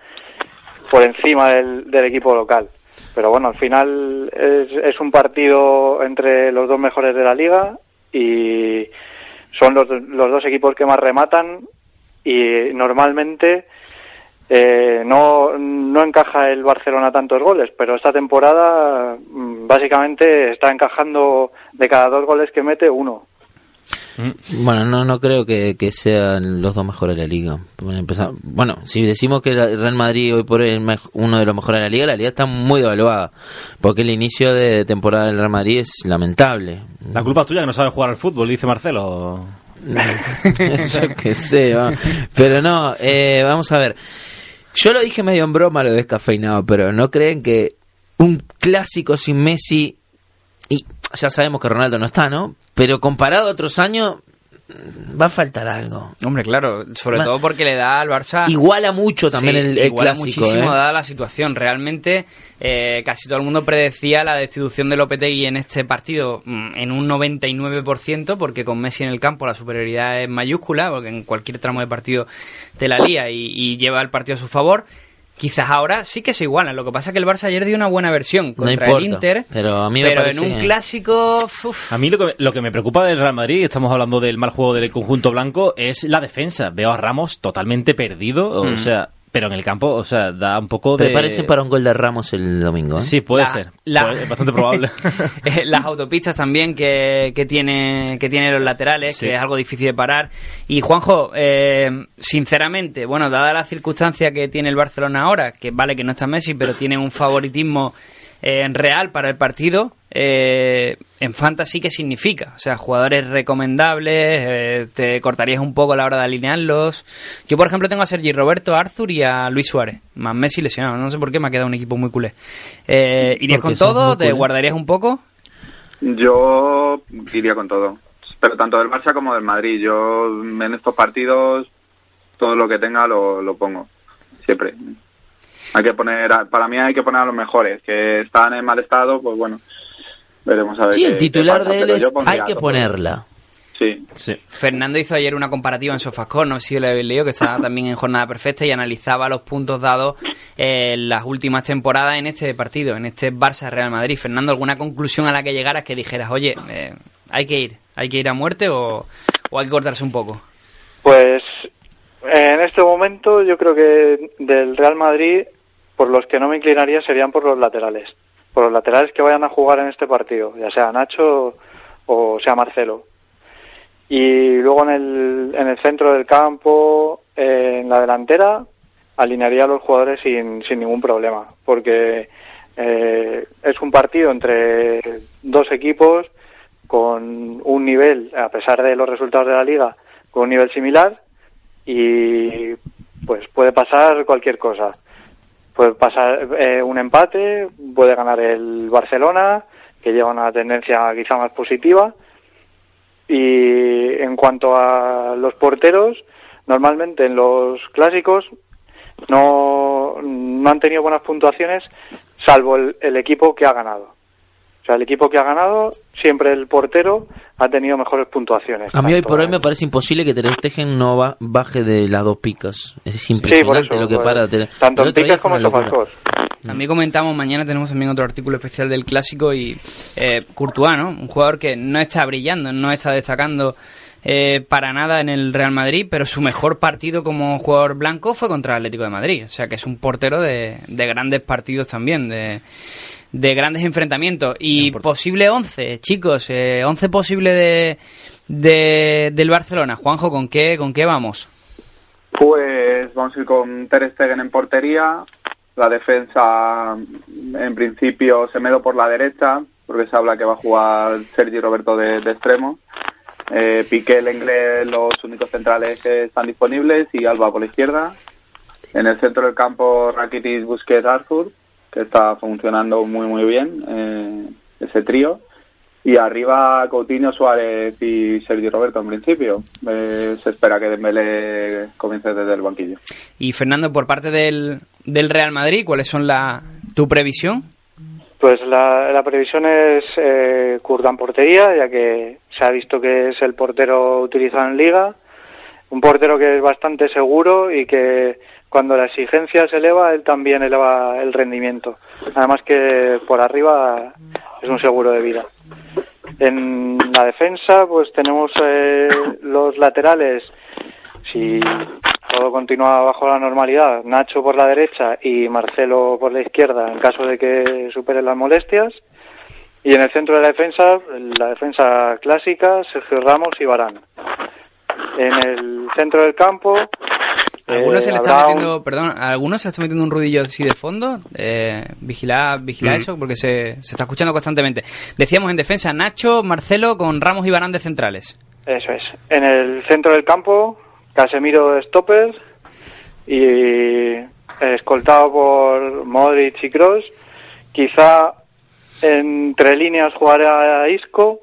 por encima del, del equipo local. Pero bueno, al final es, un partido entre los dos mejores de la liga y son los, los dos equipos que más rematan y normalmente eh, no, no encaja el Barcelona tantos goles, pero esta temporada mm, básicamente está encajando de cada dos goles que mete uno. Bueno, no, no creo que, que sean los dos mejores de la liga. Bueno, empezar- bueno, si decimos que el Real Madrid hoy por hoy es uno de los mejores de la liga, la liga está muy devaluada. Porque el inicio de temporada del Real Madrid es lamentable. La culpa es tuya que no sabes jugar al fútbol, dice Marcelo. Yo qué sé, va. pero no, eh, vamos a ver. Yo lo dije medio en broma lo descafeinado, pero ¿no creen que un clásico sin Messi ya sabemos que Ronaldo no está, ¿no? Pero comparado a otros años mm, va a faltar algo. Hombre, claro, sobre todo porque le da al Barça... Iguala mucho también. Sí, el, el iguala clásico, muchísimo ¿eh? dada la situación. Realmente, eh, casi todo el mundo predecía la destitución de Lopetegui en este partido mm, en un 99%, porque con Messi en el campo la superioridad es mayúscula, porque en cualquier tramo de partido te la lía y, y lleva el partido a su favor. Quizás ahora sí que se igualan. Lo que pasa es que el Barça ayer dio una buena versión No contra importa, el Inter, pero a mí me pero parece en un que- clásico... uf, A mí lo que, lo que me preocupa del Real Madrid, estamos hablando del mal juego del conjunto blanco, es la defensa. Veo a Ramos totalmente perdido, o Mm. sea, pero en el campo, o sea, da un poco de... Prepárese para un gol de Ramos el domingo. ¿eh? Sí, puede La- ser. la- Puede- es bastante probable. Eh, las autopistas también que, que tiene que tiene los laterales Sí. que es algo difícil de parar y Juanjo eh, sinceramente bueno dada la circunstancia que tiene el Barcelona ahora que vale que no está Messi pero tiene un favoritismo eh, en real para el partido eh, en fantasy qué significa o sea jugadores recomendables eh, te cortarías un poco a la hora de alinearlos. Yo por ejemplo tengo a Sergi Roberto Arthur y a Luis Suárez. Más Messi lesionado no sé por qué me ha quedado un equipo muy culé. Eh, irías Porque con todo te guardarías un poco Yo iría con todo, pero tanto del Barça como del Madrid. Yo en estos partidos todo lo que tenga lo, lo pongo, siempre. Hay que poner, a- para mí hay que poner a los mejores, que están en mal estado, pues bueno, veremos a ver. Sí, qué- el qué titular pasa, de él es hay que ponerla. Sí, Sí. Fernando hizo ayer una comparativa en Sofascore, no sé si lo habéis leído, que estaba también en jornada perfecta y analizaba los puntos dados en las últimas temporadas en este partido, en este Barça-Real Madrid. Fernando, ¿alguna conclusión a la que llegaras que dijeras, oye, eh, hay que ir, hay que ir a muerte o, o hay que cortarse un poco? Pues en este momento yo creo que del Real Madrid, por los que no me inclinaría serían por los laterales. Por los laterales que vayan a jugar en este partido, ya sea Nacho o sea Marcelo. Y luego en el, en el centro del campo, en la delantera, alinearía a los jugadores sin, sin ningún problema. Porque eh, es un partido entre dos equipos con un nivel, a pesar de los resultados de la liga, con un nivel similar y pues puede pasar cualquier cosa. Puede pasar eh, un empate, puede ganar el Barcelona, que lleva una tendencia quizá más positiva. Y en cuanto a los porteros, normalmente en los clásicos no, no han tenido buenas puntuaciones, salvo el, el equipo que ha ganado. O sea, el equipo que ha ganado, siempre el portero ha tenido mejores puntuaciones. A mí hoy por hoy me parece imposible que Ter Stegen no ba- baje de las dos picas. Es Sí, por impresionante eso. lo que pues, para. Ter- tanto el en picas como en sofascor. También comentamos, mañana tenemos también otro artículo especial del clásico y eh, Courtois, ¿no? Un jugador que no está brillando, no está destacando eh, para nada en el Real Madrid, pero su mejor partido como jugador blanco fue contra el Atlético de Madrid. O sea que es un portero de, de grandes partidos también, de, de grandes enfrentamientos. Y posible 11, chicos, eh, 11 posible de, de- del Barcelona. Juanjo, ¿con qué, ¿con qué vamos? Pues vamos a ir con Ter Stegen en portería. La defensa, en principio, Semedo por la derecha, porque se habla que va a jugar Sergi Roberto de, de extremo. Eh, Piqué, Lenglet, los únicos centrales que están disponibles, y Alba por la izquierda. En el centro del campo, Rakitic, Busquets, Arthur, que está funcionando muy, muy bien, eh, ese trío. Y arriba Coutinho, Suárez y Sergio Roberto en principio. Eh, se espera que Dembélé comience desde el banquillo. Y Fernando, por parte del, del Real Madrid, ¿cuáles son la, tu previsión? Pues la, la previsión es eh, Kurda en portería, ya que se ha visto que es el portero utilizado en liga. Un portero que es bastante seguro y que cuando la exigencia se eleva, él también eleva el rendimiento. Además que por arriba es un seguro de vida. En la defensa, pues tenemos eh, los laterales. Si todo continúa bajo la normalidad, Nacho por la derecha y Marcelo por la izquierda en caso de que superen las molestias. Y en el centro de la defensa, la defensa clásica, Sergio Ramos y Barán. En el centro del campo, ¿A alguno eh, se le está habrá un- metiendo, perdón, a alguno se le está metiendo un ruidillo así de fondo? Eh, vigila, vigila Mm. eso porque se, se está escuchando constantemente. Decíamos en defensa Nacho, Marcelo con Ramos y Barán de centrales. Eso es. En el centro del campo, Casemiro stopper y escoltado por Modric y Kroos. Quizá entre líneas jugará Isco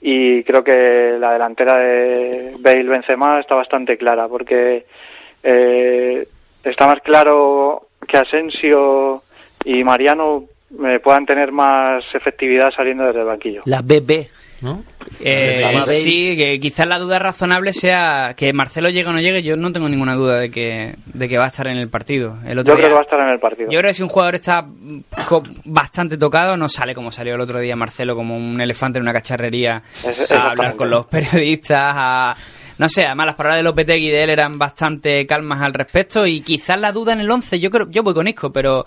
y creo que la delantera de Bale Benzema está bastante clara porque eh, está más claro que Asensio y Mariano eh, puedan tener más efectividad saliendo desde el banquillo. La BB, ¿no? Eh, sí, que quizás la duda razonable sea que Marcelo llegue o no llegue. Yo no tengo ninguna duda de que, de que va a estar en el partido. El otro Yo creo día- que va a estar en el partido. Yo creo que si un jugador está bastante tocado, no sale como salió el otro día Marcelo, como un elefante en una cacharrería, Es- a hablar con los periodistas, a... No sé, además las palabras de Lopetegui de él eran bastante calmas al respecto y quizás la duda en el 11, yo creo, yo voy con Isco, pero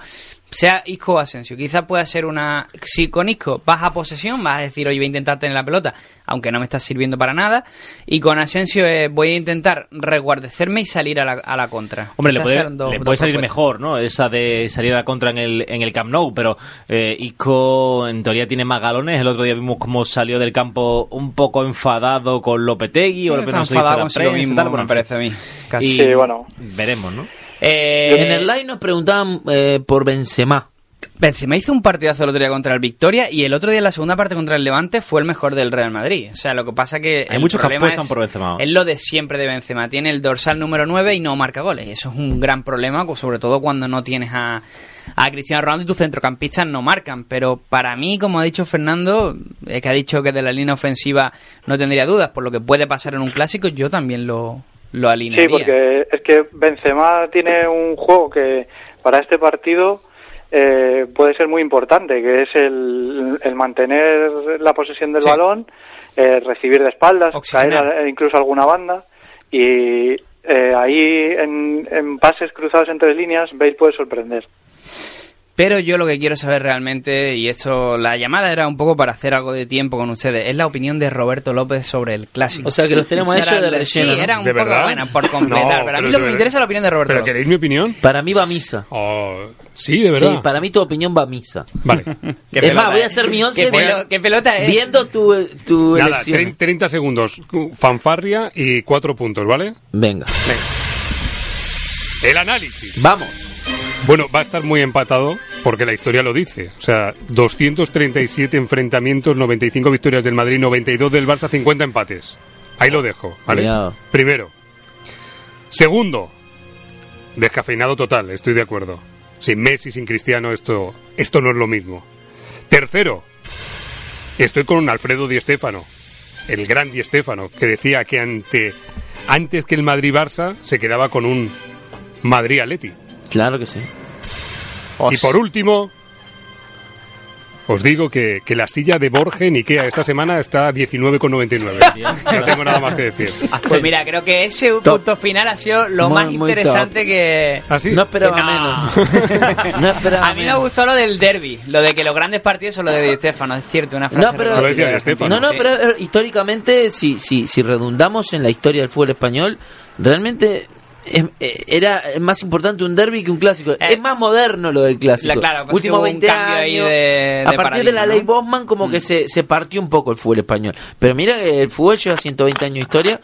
sea Isco o Asensio, quizás pueda ser una... Si con Isco vas a posesión, vas a decir, oye, voy a intentar tener la pelota, aunque no me está sirviendo para nada, y con Asensio eh, voy a intentar resguardecerme y salir a la, a la contra. Hombre, le puede, dos- le puede salir mejor, ¿no? Esa de salir a la contra en el, en el Camp Nou, pero eh, Isco en teoría tiene más galones. El otro día vimos cómo salió del campo un poco enfadado con Lopetegui. o Sí, lo que dice enfadado mismo, tal, me parece a mí. Casi. Y Sí, bueno. Veremos, ¿no? Eh, En el live nos preguntaban eh, por Benzema. Benzema hizo un partidazo el otro día contra el Victoria y el otro día en la segunda parte contra el Levante fue el mejor del Real Madrid. O sea, lo que pasa que Hay el muchos que problema apuestan es, por Benzema. es lo de siempre de Benzema. Tiene el dorsal número 9 y no marca goles. Y eso es un gran problema, sobre todo cuando no tienes a, a Cristiano Ronaldo y tus centrocampistas no marcan. Pero para mí, como ha dicho Fernando, eh, que ha dicho que de la línea ofensiva no tendría dudas por lo que puede pasar en un clásico, yo también lo, lo alinearía. Sí, porque es que Benzema tiene un juego que para este partido eh, puede ser muy importante, que es el, el mantener la posesión del Sí. balón, eh, recibir de espaldas, Oxigenar. caer a- incluso alguna banda y eh, ahí en, en pases cruzados entre líneas Bale puede sorprender. Pero yo lo que quiero saber realmente, y esto, la llamada era un poco para hacer algo de tiempo con ustedes, es la opinión de Roberto López sobre el clásico. O sea, que los tenemos ellos de relleno, Sí, ¿no? era un ¿De poco, verdad? bueno, por completar. No, pero a mí lo que me interesa es la opinión de Roberto ¿Pero López. queréis mi opinión? Para mí va a misa. Oh, sí, de verdad. Sí, para mí tu opinión va a misa. Vale. Qué es pelota más, voy a hacer mi once ¿Qué, pelo- qué pelota es? viendo tu, tu Nada, elección. trein- 30 segundos. Fanfarria y cuatro puntos, ¿vale? Venga, El análisis. vamos. Bueno, va a estar muy empatado porque la historia lo dice. O sea, 237 enfrentamientos, 95 victorias del Madrid, 92 del Barça, 50 empates. Ahí lo dejo, ¿vale? Cuidado. Primero. Segundo. Descafeinado total, estoy de acuerdo. Sin Messi, sin Cristiano, esto, esto no es lo mismo. Tercero. Estoy con Alfredo Di Stéfano, el gran Di Stéfano, que decía que ante, antes que el Madrid-Barça se quedaba con un Madrid-Atleti. Claro que sí. Y por último, os digo que, que la silla de Borgen Ikea esta semana está a 19,99. No tengo nada más que decir. Pues mira, creo que ese punto final ha sido lo Muy, más interesante que... ¿Ah, sí? No esperaba que no. menos. No esperaba A mí me menos. gustó lo del derby, lo de que los grandes partidos son los de Di Stefano, es cierto, una frase No, pero, Lo decía de Stéfano. no, no, Sí. pero eh, históricamente, si, si, si redundamos en la historia del fútbol español, realmente es- eh, era más importante un derby que un clásico. Eh, es más moderno lo del clásico. la- claro, pues Últimos hubo un 20 cambio ahí años. de- de a partir de la ley. Bosman, como que Mm. se, se partió un poco el fútbol español. Pero mira que el fútbol lleva 120 años de historia.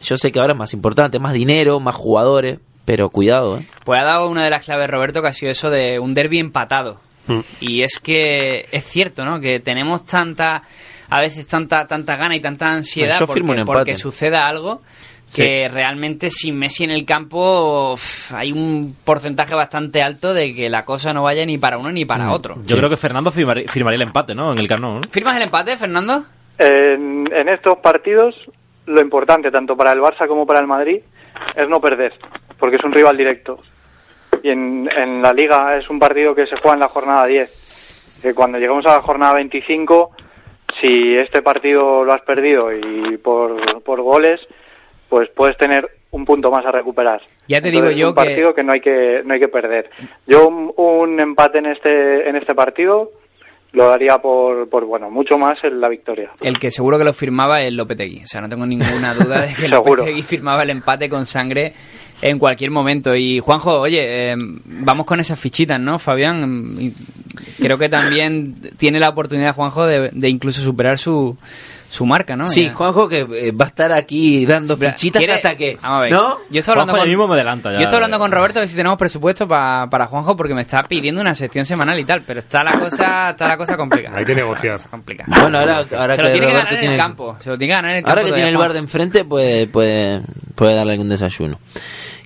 Yo sé que ahora es más importante, más dinero, más jugadores. Pero cuidado, ¿eh? Pues ha dado una de las claves, Roberto, que ha sido eso de un derby empatado. Mm. Y es que es cierto, ¿no? Que tenemos tanta, a veces tanta, tanta gana y tanta ansiedad porque, porque suceda algo que realmente sin Messi en el campo uf, hay un porcentaje bastante alto de que la cosa no vaya ni para uno ni para otro. Yo creo que Fernando firmar- firmaría el empate, ¿no? En el Camp. ¿Firmas el empate, Fernando? En, en estos partidos, lo importante, tanto para el Barça como para el Madrid, es no perder, porque es un rival directo. Y en, en la Liga es un partido que se juega en la jornada 10. Que cuando lleguemos a la jornada 25, si este partido lo has perdido y por, por goles, pues puedes tener un punto más a recuperar. Ya te digo yo es un partido que... no hay que no hay que perder. Yo un, un empate en este en este partido lo daría por, por bueno mucho más en la victoria. El que seguro que lo firmaba es Lopetegui. O sea, no tengo ninguna duda de que. Lopetegui firmaba el empate con sangre en cualquier momento. Y Juanjo, oye, eh, vamos con esas fichitas, ¿no, Fabián? Creo que también tiene la oportunidad, Juanjo, de, de incluso superar su, su marca, ¿no? Sí, Ya. Juanjo que eh, va a estar aquí dando Espera, fichitas ¿quiere- hasta que... Vamos a ver. ¿No? Yo estoy hablando Juanjo con... ya mismo me adelanta. Ya. Yo estoy hablando con Roberto a ver si tenemos presupuesto pa- para Juanjo porque me está pidiendo una sección semanal y tal, pero está la cosa, está la cosa complicada. Hay que negociar. Está complicada. Bueno, ahora, ahora se lo que tiene que ganar en tiene- el campo. Se lo tiene que ganar en el campo. Ahora que tiene el bar de enfrente puede, puede, puede darle algún desayuno.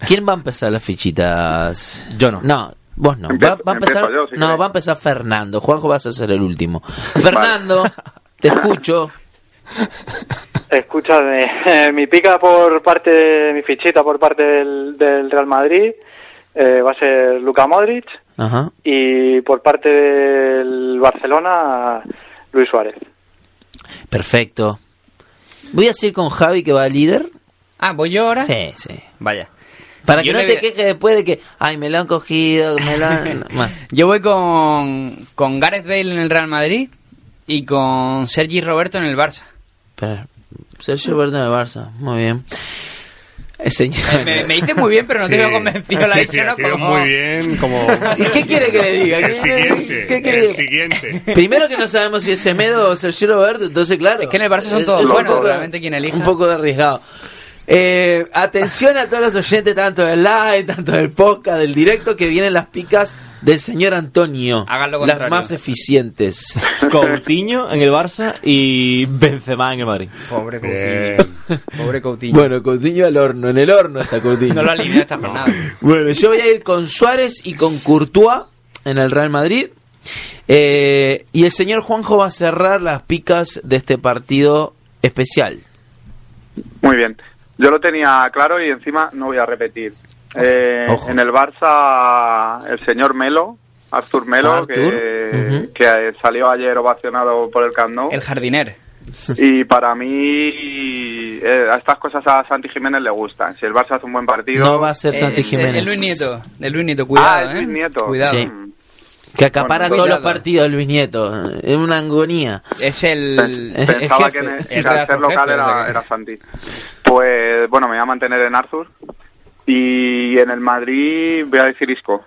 ¿Quién va a empezar las fichitas? Yo no. No, vos no. Va, a empezar, empiezo yo, si no, va a empezar Fernando. Juanjo vas a ser el último. Fernando, te escucho. Escúchame, eh, mi pica por parte, mi fichita por parte del, del Real Madrid eh, va a ser Luka Modric Ajá. y por parte del Barcelona Luis Suárez. Perfecto. Voy a seguir con Javi que va líder. Ah, ¿voy yo ahora? Sí, sí. Vaya. Para Yo que no le te quejes después de que, ay, me lo han cogido, me lo han... Yo voy con, con Gareth Bale en el Real Madrid y con Sergi Roberto en el Barça. Pero Sergio Roberto en el Barça. Muy bien. Eh, señor. Me, me dice muy bien, pero no te Sí. veo convencido. La Sí, dicho, sí, ha Como- muy bien, como... ¿Y qué quiere que le diga? El ¿Qué- siguiente, qué quiere? el siguiente. Primero que no sabemos si es Semedo o Sergio Roberto, entonces claro. Es que en el Barça son todos buenos, poco- realmente quien elija. Un poco arriesgado. Eh, atención a todos los oyentes, tanto del live, tanto del podcast, del directo, que vienen las picas del señor Antonio. Hagan lo las más eficientes. Coutinho en el Barça y Benzema en el Madrid. Pobre. Coutinho. Pobre Coutinho. Bueno, Coutinho al horno, en el horno está Coutinho. No lo alineó esta jornada. Bueno, yo voy a ir con Suárez y con Courtois en el Real Madrid. Eh, y el señor Juanjo va a cerrar las picas de este partido especial. Muy bien. Yo lo tenía claro y encima no voy a repetir. Eh, en el Barça, el señor Melo, Artur Melo, Artur, que, salió ayer ovacionado por el Camp Nou. El jardiner. Y para mí, eh, a estas cosas a Santi Jiménez le gustan. Si el Barça hace un buen partido... No va a ser Santi El- Jiménez. El Luis Nieto. El Luis Nieto, cuidado, ah, ¿eh? Luis Nieto. Cuidado. Sí. Mm. Que acapara Bueno, todos los partidos Luis Nieto. Es una agonía. Es el... el Pensaba jefe, que en el el, local jefe, era, era Santi. Pues bueno, me voy a mantener en Arthur. Y en el Madrid voy a decir Isco.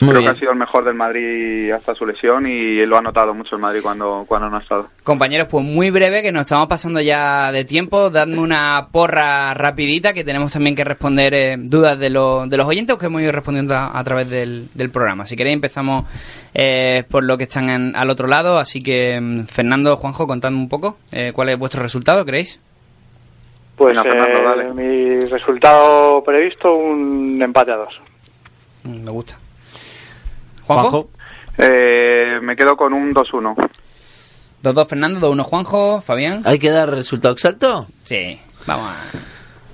Muy Creo bien. que ha sido el mejor del Madrid hasta su lesión y lo ha notado mucho el Madrid cuando, cuando no ha estado. Compañeros, pues muy breve, que nos estamos pasando ya de tiempo. Dadme una porra rapidita, que tenemos también que responder eh, dudas de, los de los oyentes que hemos ido respondiendo a, a través del, del programa. Si queréis empezamos eh, por lo que están en- al otro lado. Así que, mm, Fernando, Juanjo, contadme un poco eh, cuál es vuestro resultado, ¿creéis? Pues Venga, Fernando, dale. eh, mi resultado previsto, un empate a dos. Mm, Me gusta. Juanjo. Juanjo. Eh, me quedo con un 2-1. 2-2 Fernando, 2-1 Juanjo, Fabián. ¿Hay que dar resultado exacto? Sí, vamos a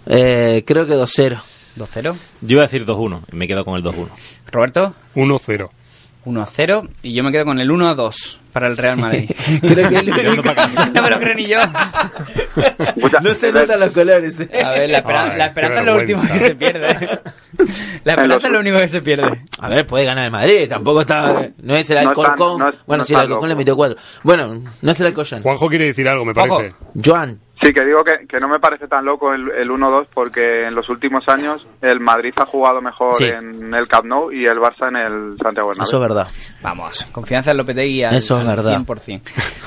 Eh, creo que 2-0. 2-0. Yo iba a decir 2-1 y me quedo con el 2-1. Roberto, 1-0. 1-0. Y yo me quedo con el 1-2 para el Real Madrid. Creo que es el único. no me lo creo ni yo. No se notan los colores. eh. A ver, la, esperan- Ay, la esperanza es lo último que se pierde. La esperanza es lo único que se pierde. A ver, puede ganar el Madrid. Tampoco está. No es el Alcorcón. no es- bueno, no sí, el Alcorcón le metió 4. Bueno, no es el Alcoyán. Juanjo quiere decir algo, me parece. Joan. Sí, que digo que, que no me parece tan loco el, el 1-2 porque en los últimos años el Madrid ha jugado mejor Sí. en el Camp Nou y el Barça en el Santiago Bernabéu. Eso es verdad. Vamos, confianza en Lopetegui al, Eso es al verdad. 100%.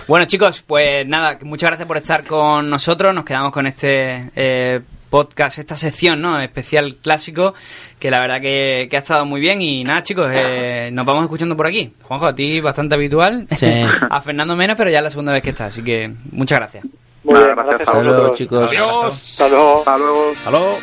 Bueno, chicos, pues nada, muchas gracias por estar con nosotros. Nos quedamos con este eh, podcast, esta sección, ¿no? Especial clásico, que la verdad que, que ha estado muy bien. Y nada, chicos, eh, nos vamos escuchando por aquí. Juanjo, a ti bastante habitual. Sí. a Fernando menos, pero ya es la segunda vez que está. Así que muchas gracias. Muy Nada, bien, gracias gracias, a a Hasta luego, chicos. Hasta luego. Hasta luego. Hasta luego.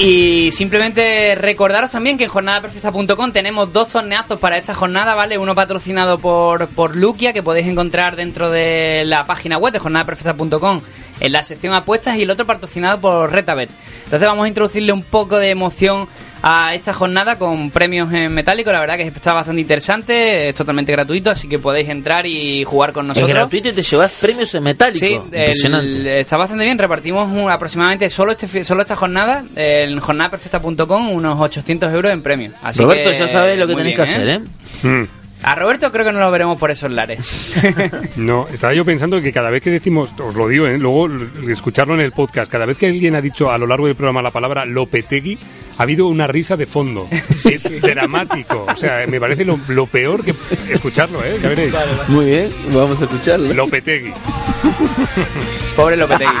Y simplemente recordaros también que en jornadaperfecta.com tenemos dos torneazos para esta jornada, ¿vale? Uno patrocinado por, por Luquia, que podéis encontrar dentro de la página web de jornadaperfecta.com en la sección apuestas, y el otro patrocinado por Retabet. Entonces vamos a introducirle un poco de emoción a esta jornada con premios en metálico. La verdad que está bastante interesante, es totalmente gratuito, así que podéis entrar y jugar con Es nosotros. gratuito y te llevas premios en metálico. Sí, Impresionante. el- está bastante bien. Repartimos un- aproximadamente solo este fi- solo esta jornada en jornadaperfecta.com unos 800 euros en premios. Así Roberto, que, ya sabes lo que tenéis bien, que hacer, ¿eh? Mm. A Roberto creo que no lo veremos por esos lares. No, estaba yo pensando que cada vez que decimos, os lo digo, ¿eh? luego escucharlo en el podcast, cada vez que alguien ha dicho a lo largo del programa la palabra Lopetegui, ha habido una risa de fondo. Es dramático. O sea, me parece lo, lo peor que escucharlo, ¿eh? Ya veréis. Muy bien, vamos a escucharlo. Lopetegui. Pobre Lopetegui.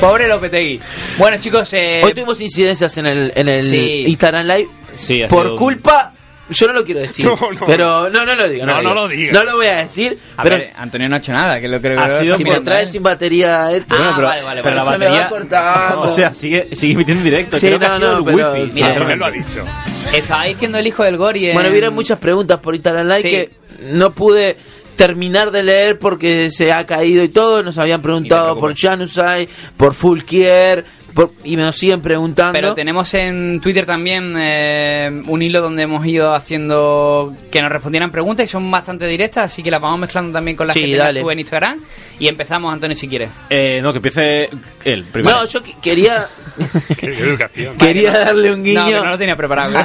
Pobre Lopetegui. Bueno, chicos, eh, Hoy tuvimos incidencias en el, en el Sí. Instagram Live Sí, por un- culpa. Yo no lo quiero decir, No, no. pero no, no lo digo. No, no digo. lo digas. No lo voy a decir, a pero ver, Antonio no ha hecho nada, que lo creo Ha que sido si me traes sin batería, este, Ah, pero, vale, vale, pero la. Se me va batería. cortando. O sea, sigue, sigue emitiendo en directo. Sí, Creo que no, ha sido no, el pero- wifi. Mira, lo ha dicho. Estaba diciendo el hijo del Gori. en- Bueno, hubieron muchas preguntas por Instagram Live Sí. que no pude terminar de leer porque se ha caído y todo. Nos habían preguntado por. Janusai, por Fulkier, por, y me nos siguen preguntando. Pero tenemos en Twitter también eh, un hilo donde hemos ido haciendo que nos respondieran preguntas y son bastante directas, así que las vamos mezclando también con las Sí, que dale. tú en Instagram. Y empezamos, Antonio, si quieres. Eh, no, que empiece él primero. no, yo que- quería, educación. quería darle un guiño. No, que no lo tenía preparado.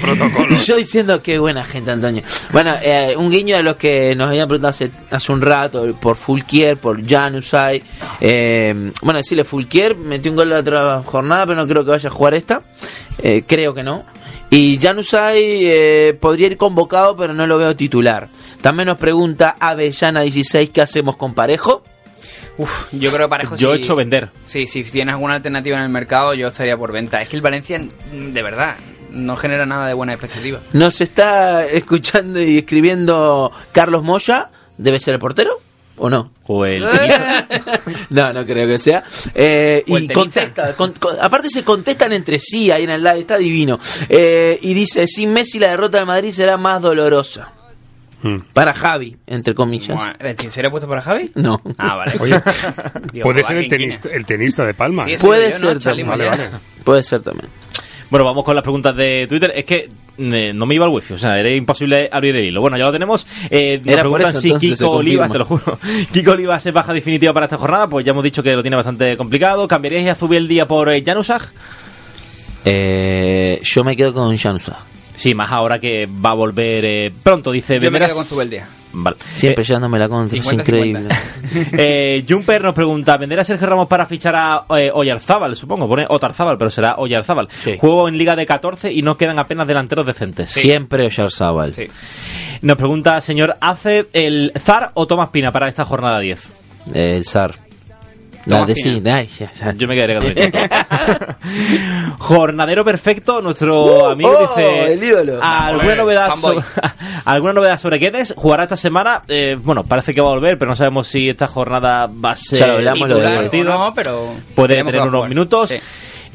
Protocolo. Yo diciendo qué buena gente, Antonio. Bueno, eh, un guiño a los que nos habían preguntado hace, hace un rato por Fulquier, por Janusai. Eh, bueno, decirle Fulquier metió un gol la otra jornada, pero no creo que vaya a jugar esta. Eh, creo que no. Y Janusai eh, podría ir convocado, pero no lo veo titular. También nos pregunta Avellana16 qué hacemos con Parejo. Uf, yo creo que Parejo Yo he sí- hecho vender. Sí, si tienes alguna alternativa en el mercado, yo estaría por venta. Es que el Valencia, de verdad, no genera nada de buena expectativa. Nos está escuchando y escribiendo Carlos Moya. ¿Debe ser el portero? ¿O no? O el no, no creo que sea. Eh, y contesta, con- con- aparte se contestan entre sí ahí en el live, está divino. Eh, y dice, sin Messi la derrota del Madrid será más dolorosa. Mm. Para Javi, entre comillas. Bueno, ¿En serio ha puesto para Javi? No. Ah, vale. Oye, Digo, puede ser el ¿quién tenista, el tenista de Palma. Sí, ¿eh? Puede ser también. Vale, ya. vale. Puede ser también. Bueno, vamos con las preguntas de Twitter. Es que eh, no me iba el wifi, o sea, era imposible abrir el hilo. Bueno, ya lo tenemos. Eh, nos Era preguntan eso, si Kiko Oliva, confirma. te lo juro, Kiko Oliva se baja definitiva para esta jornada. Pues ya hemos dicho que lo tiene bastante complicado. ¿Cambiaríais a Zubiel día por eh? Eh, yo me quedo con Janusa. Sí, más ahora que va a volver eh, pronto, dice Yo me Veneras- quedo con. Vale. Siempre llevándome la contra, es 50-50. increíble. Eh, Jumper nos pregunta, ¿vender a Sergio Ramos para fichar a eh, Oyarzábal? Supongo, pone Otarzábal, pero será Oyarzábal. Sí. Juego en Liga de 14 y no quedan apenas delanteros decentes. Siempre Oyarzábal. Sí. Nos pregunta, señor, ¿hace el Zar o Tomás Pina para esta jornada 10? El zar. La de sí, ay, ya, ya. Yo me quedaré con el Jornadero perfecto, nuestro amigo oh, dice el ídolo. ¿Alguna novedad, sobre, ¿Alguna novedad sobre Guedes? ¿Jugará esta semana? Eh, bueno, parece que va a volver, pero no sabemos si esta jornada va a ser Ya lo hablamos, lo titular de o Guedes. partido. no, pero Puede tener unos minutos. Sí.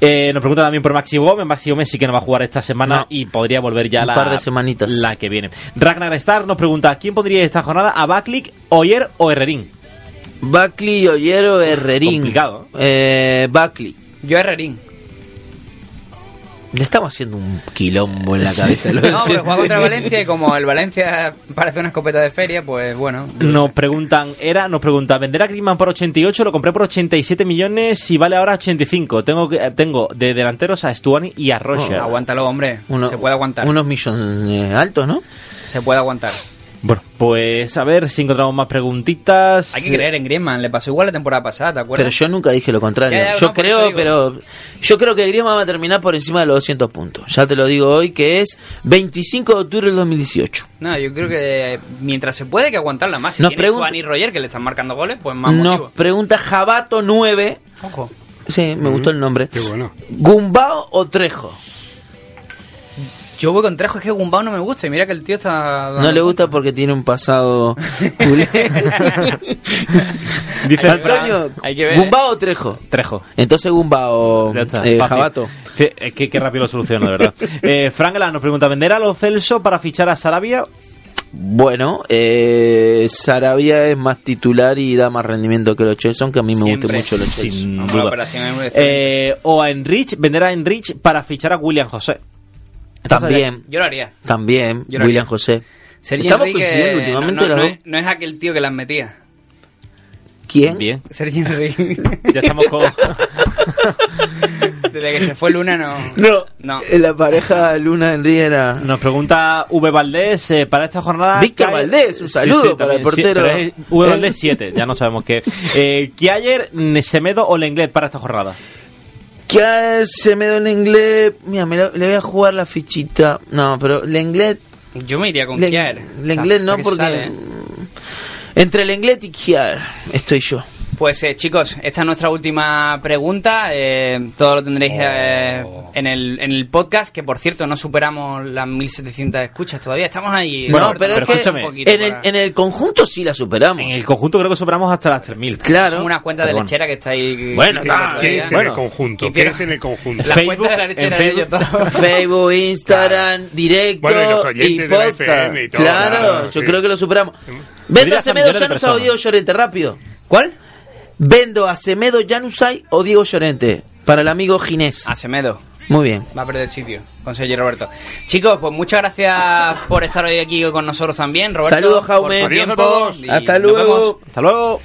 Eh, nos pregunta también por Maxi Gómez. Maxi Gómez sí que no va a jugar esta semana No. y podría volver ya Un la, par de semanitas. la que viene. Ragnar Star nos pregunta: ¿quién pondría esta jornada a Baklik, Oyer o Herrerín? Buckley, Ollero, Herrerín. Complicado. Eh, Buckley. Yo Herrerín. Le estamos haciendo un quilombo en la cabeza. No, pero juega contra. Valencia y como el Valencia parece una escopeta de feria, pues bueno. Nos sé. preguntan, era, nos pregunta, vender a Griezmann por 88, lo compré por 87 millones y vale ahora 85. Tengo que- tengo de delanteros a Stuani y a Roger. Aguántalo, hombre. Uno- se puede aguantar. Unos millones altos, ¿no? Se puede aguantar. Bueno, pues a ver si encontramos más preguntitas. Hay que creer en Griezmann. Le pasó igual la temporada pasada, ¿te acuerdas? Pero yo nunca dije lo contrario. Ya, ya, yo no, creo, pero yo creo que Griezmann va a terminar por encima de los 200 puntos. Ya te lo digo hoy, que es 25 de octubre del 2018. No, yo creo que mientras se puede hay que aguantarla más. Si Nos tiene pregunta- Juan y Roger que le están marcando goles, pues más Nos motivo. pregunta Jabato 9. Ojo. Sí, me gustó el nombre. Qué bueno. ¿Gumbao o Trejo? Yo voy con Trejo, es que Gumbao no me gusta. Y mira que el tío está. No le gusta porque tiene un pasado culé. Dice Antonio, Hay que ver, ¿Gumbao o Trejo? Trejo. Entonces Gumbao, eh. Jabato. Sí, es que qué rápido lo soluciono, de verdad. eh, Frangela nos pregunta, ¿vender a los Celso para fichar a Sarabia? Bueno, eh, Sarabia es más titular y da más rendimiento que los Chelsea, aunque a mí me gusta mucho los Chelsea. Sin duda. Eh, o a Enrich, vender a Enrich para fichar a William José. También, Yo lo haría. también, Yo lo William haría. José. Sergi Estamos Enrique coincidiendo últimamente no, no, es, no es aquel tío que las metía. ¿Quién? Bien. Sergi Enrique. Ya estamos con... Desde que se fue Luna no. No, No. eh, la pareja Luna Henry era... Nos pregunta V. Valdés eh, para esta jornada. Víctor cae- Valdés, un saludo para el también, portero. pero es V. Valdés 7, ya no sabemos qué. Eh, Kiayer, Semedo o Lenglet para esta jornada. ¿Qué se me da el inglés? Mira, me lo- le voy a jugar la fichita. No, pero el inglés... Yo me iría con Le- Kier. el inglés no, porque... Entre el inglés y Kier estoy yo. Pues eh, chicos, esta es nuestra última pregunta. eh, todo lo tendréis eh, en, el, en el podcast, que por cierto no superamos las 1700 escuchas todavía. Estamos ahí. Bueno, Roberto, pero, un escúchame, poquito en el, en el conjunto sí la superamos. En el conjunto creo que superamos hasta las 3.000. Claro. Somos una cuenta de bueno. lechera que está ahí. Bueno, está, ¿Qué bueno. en el conjunto? ¿Qué es en el conjunto? La Facebook, cuenta de la en lechera de ellos Facebook. todos. Facebook, Instagram, directo Bueno, y los y oyentes de la podcast. FM y todo, claro, claro, yo sí. creo que lo superamos. Podría Vendo a hasta Semedo millones de Llanusa o personas. Diego Llorente, rápido. ¿Cuál? Vendo a Semedo Janusay o Diego Llorente. Para el amigo Ginés. A Semedo. Muy bien. Va a perder sitio con Sergio Roberto. Chicos, pues muchas gracias por estar hoy aquí con nosotros también, Roberto. Saludos, Jaume. por tu Adiós a tiempo, todos. y Hasta luego. Hasta luego.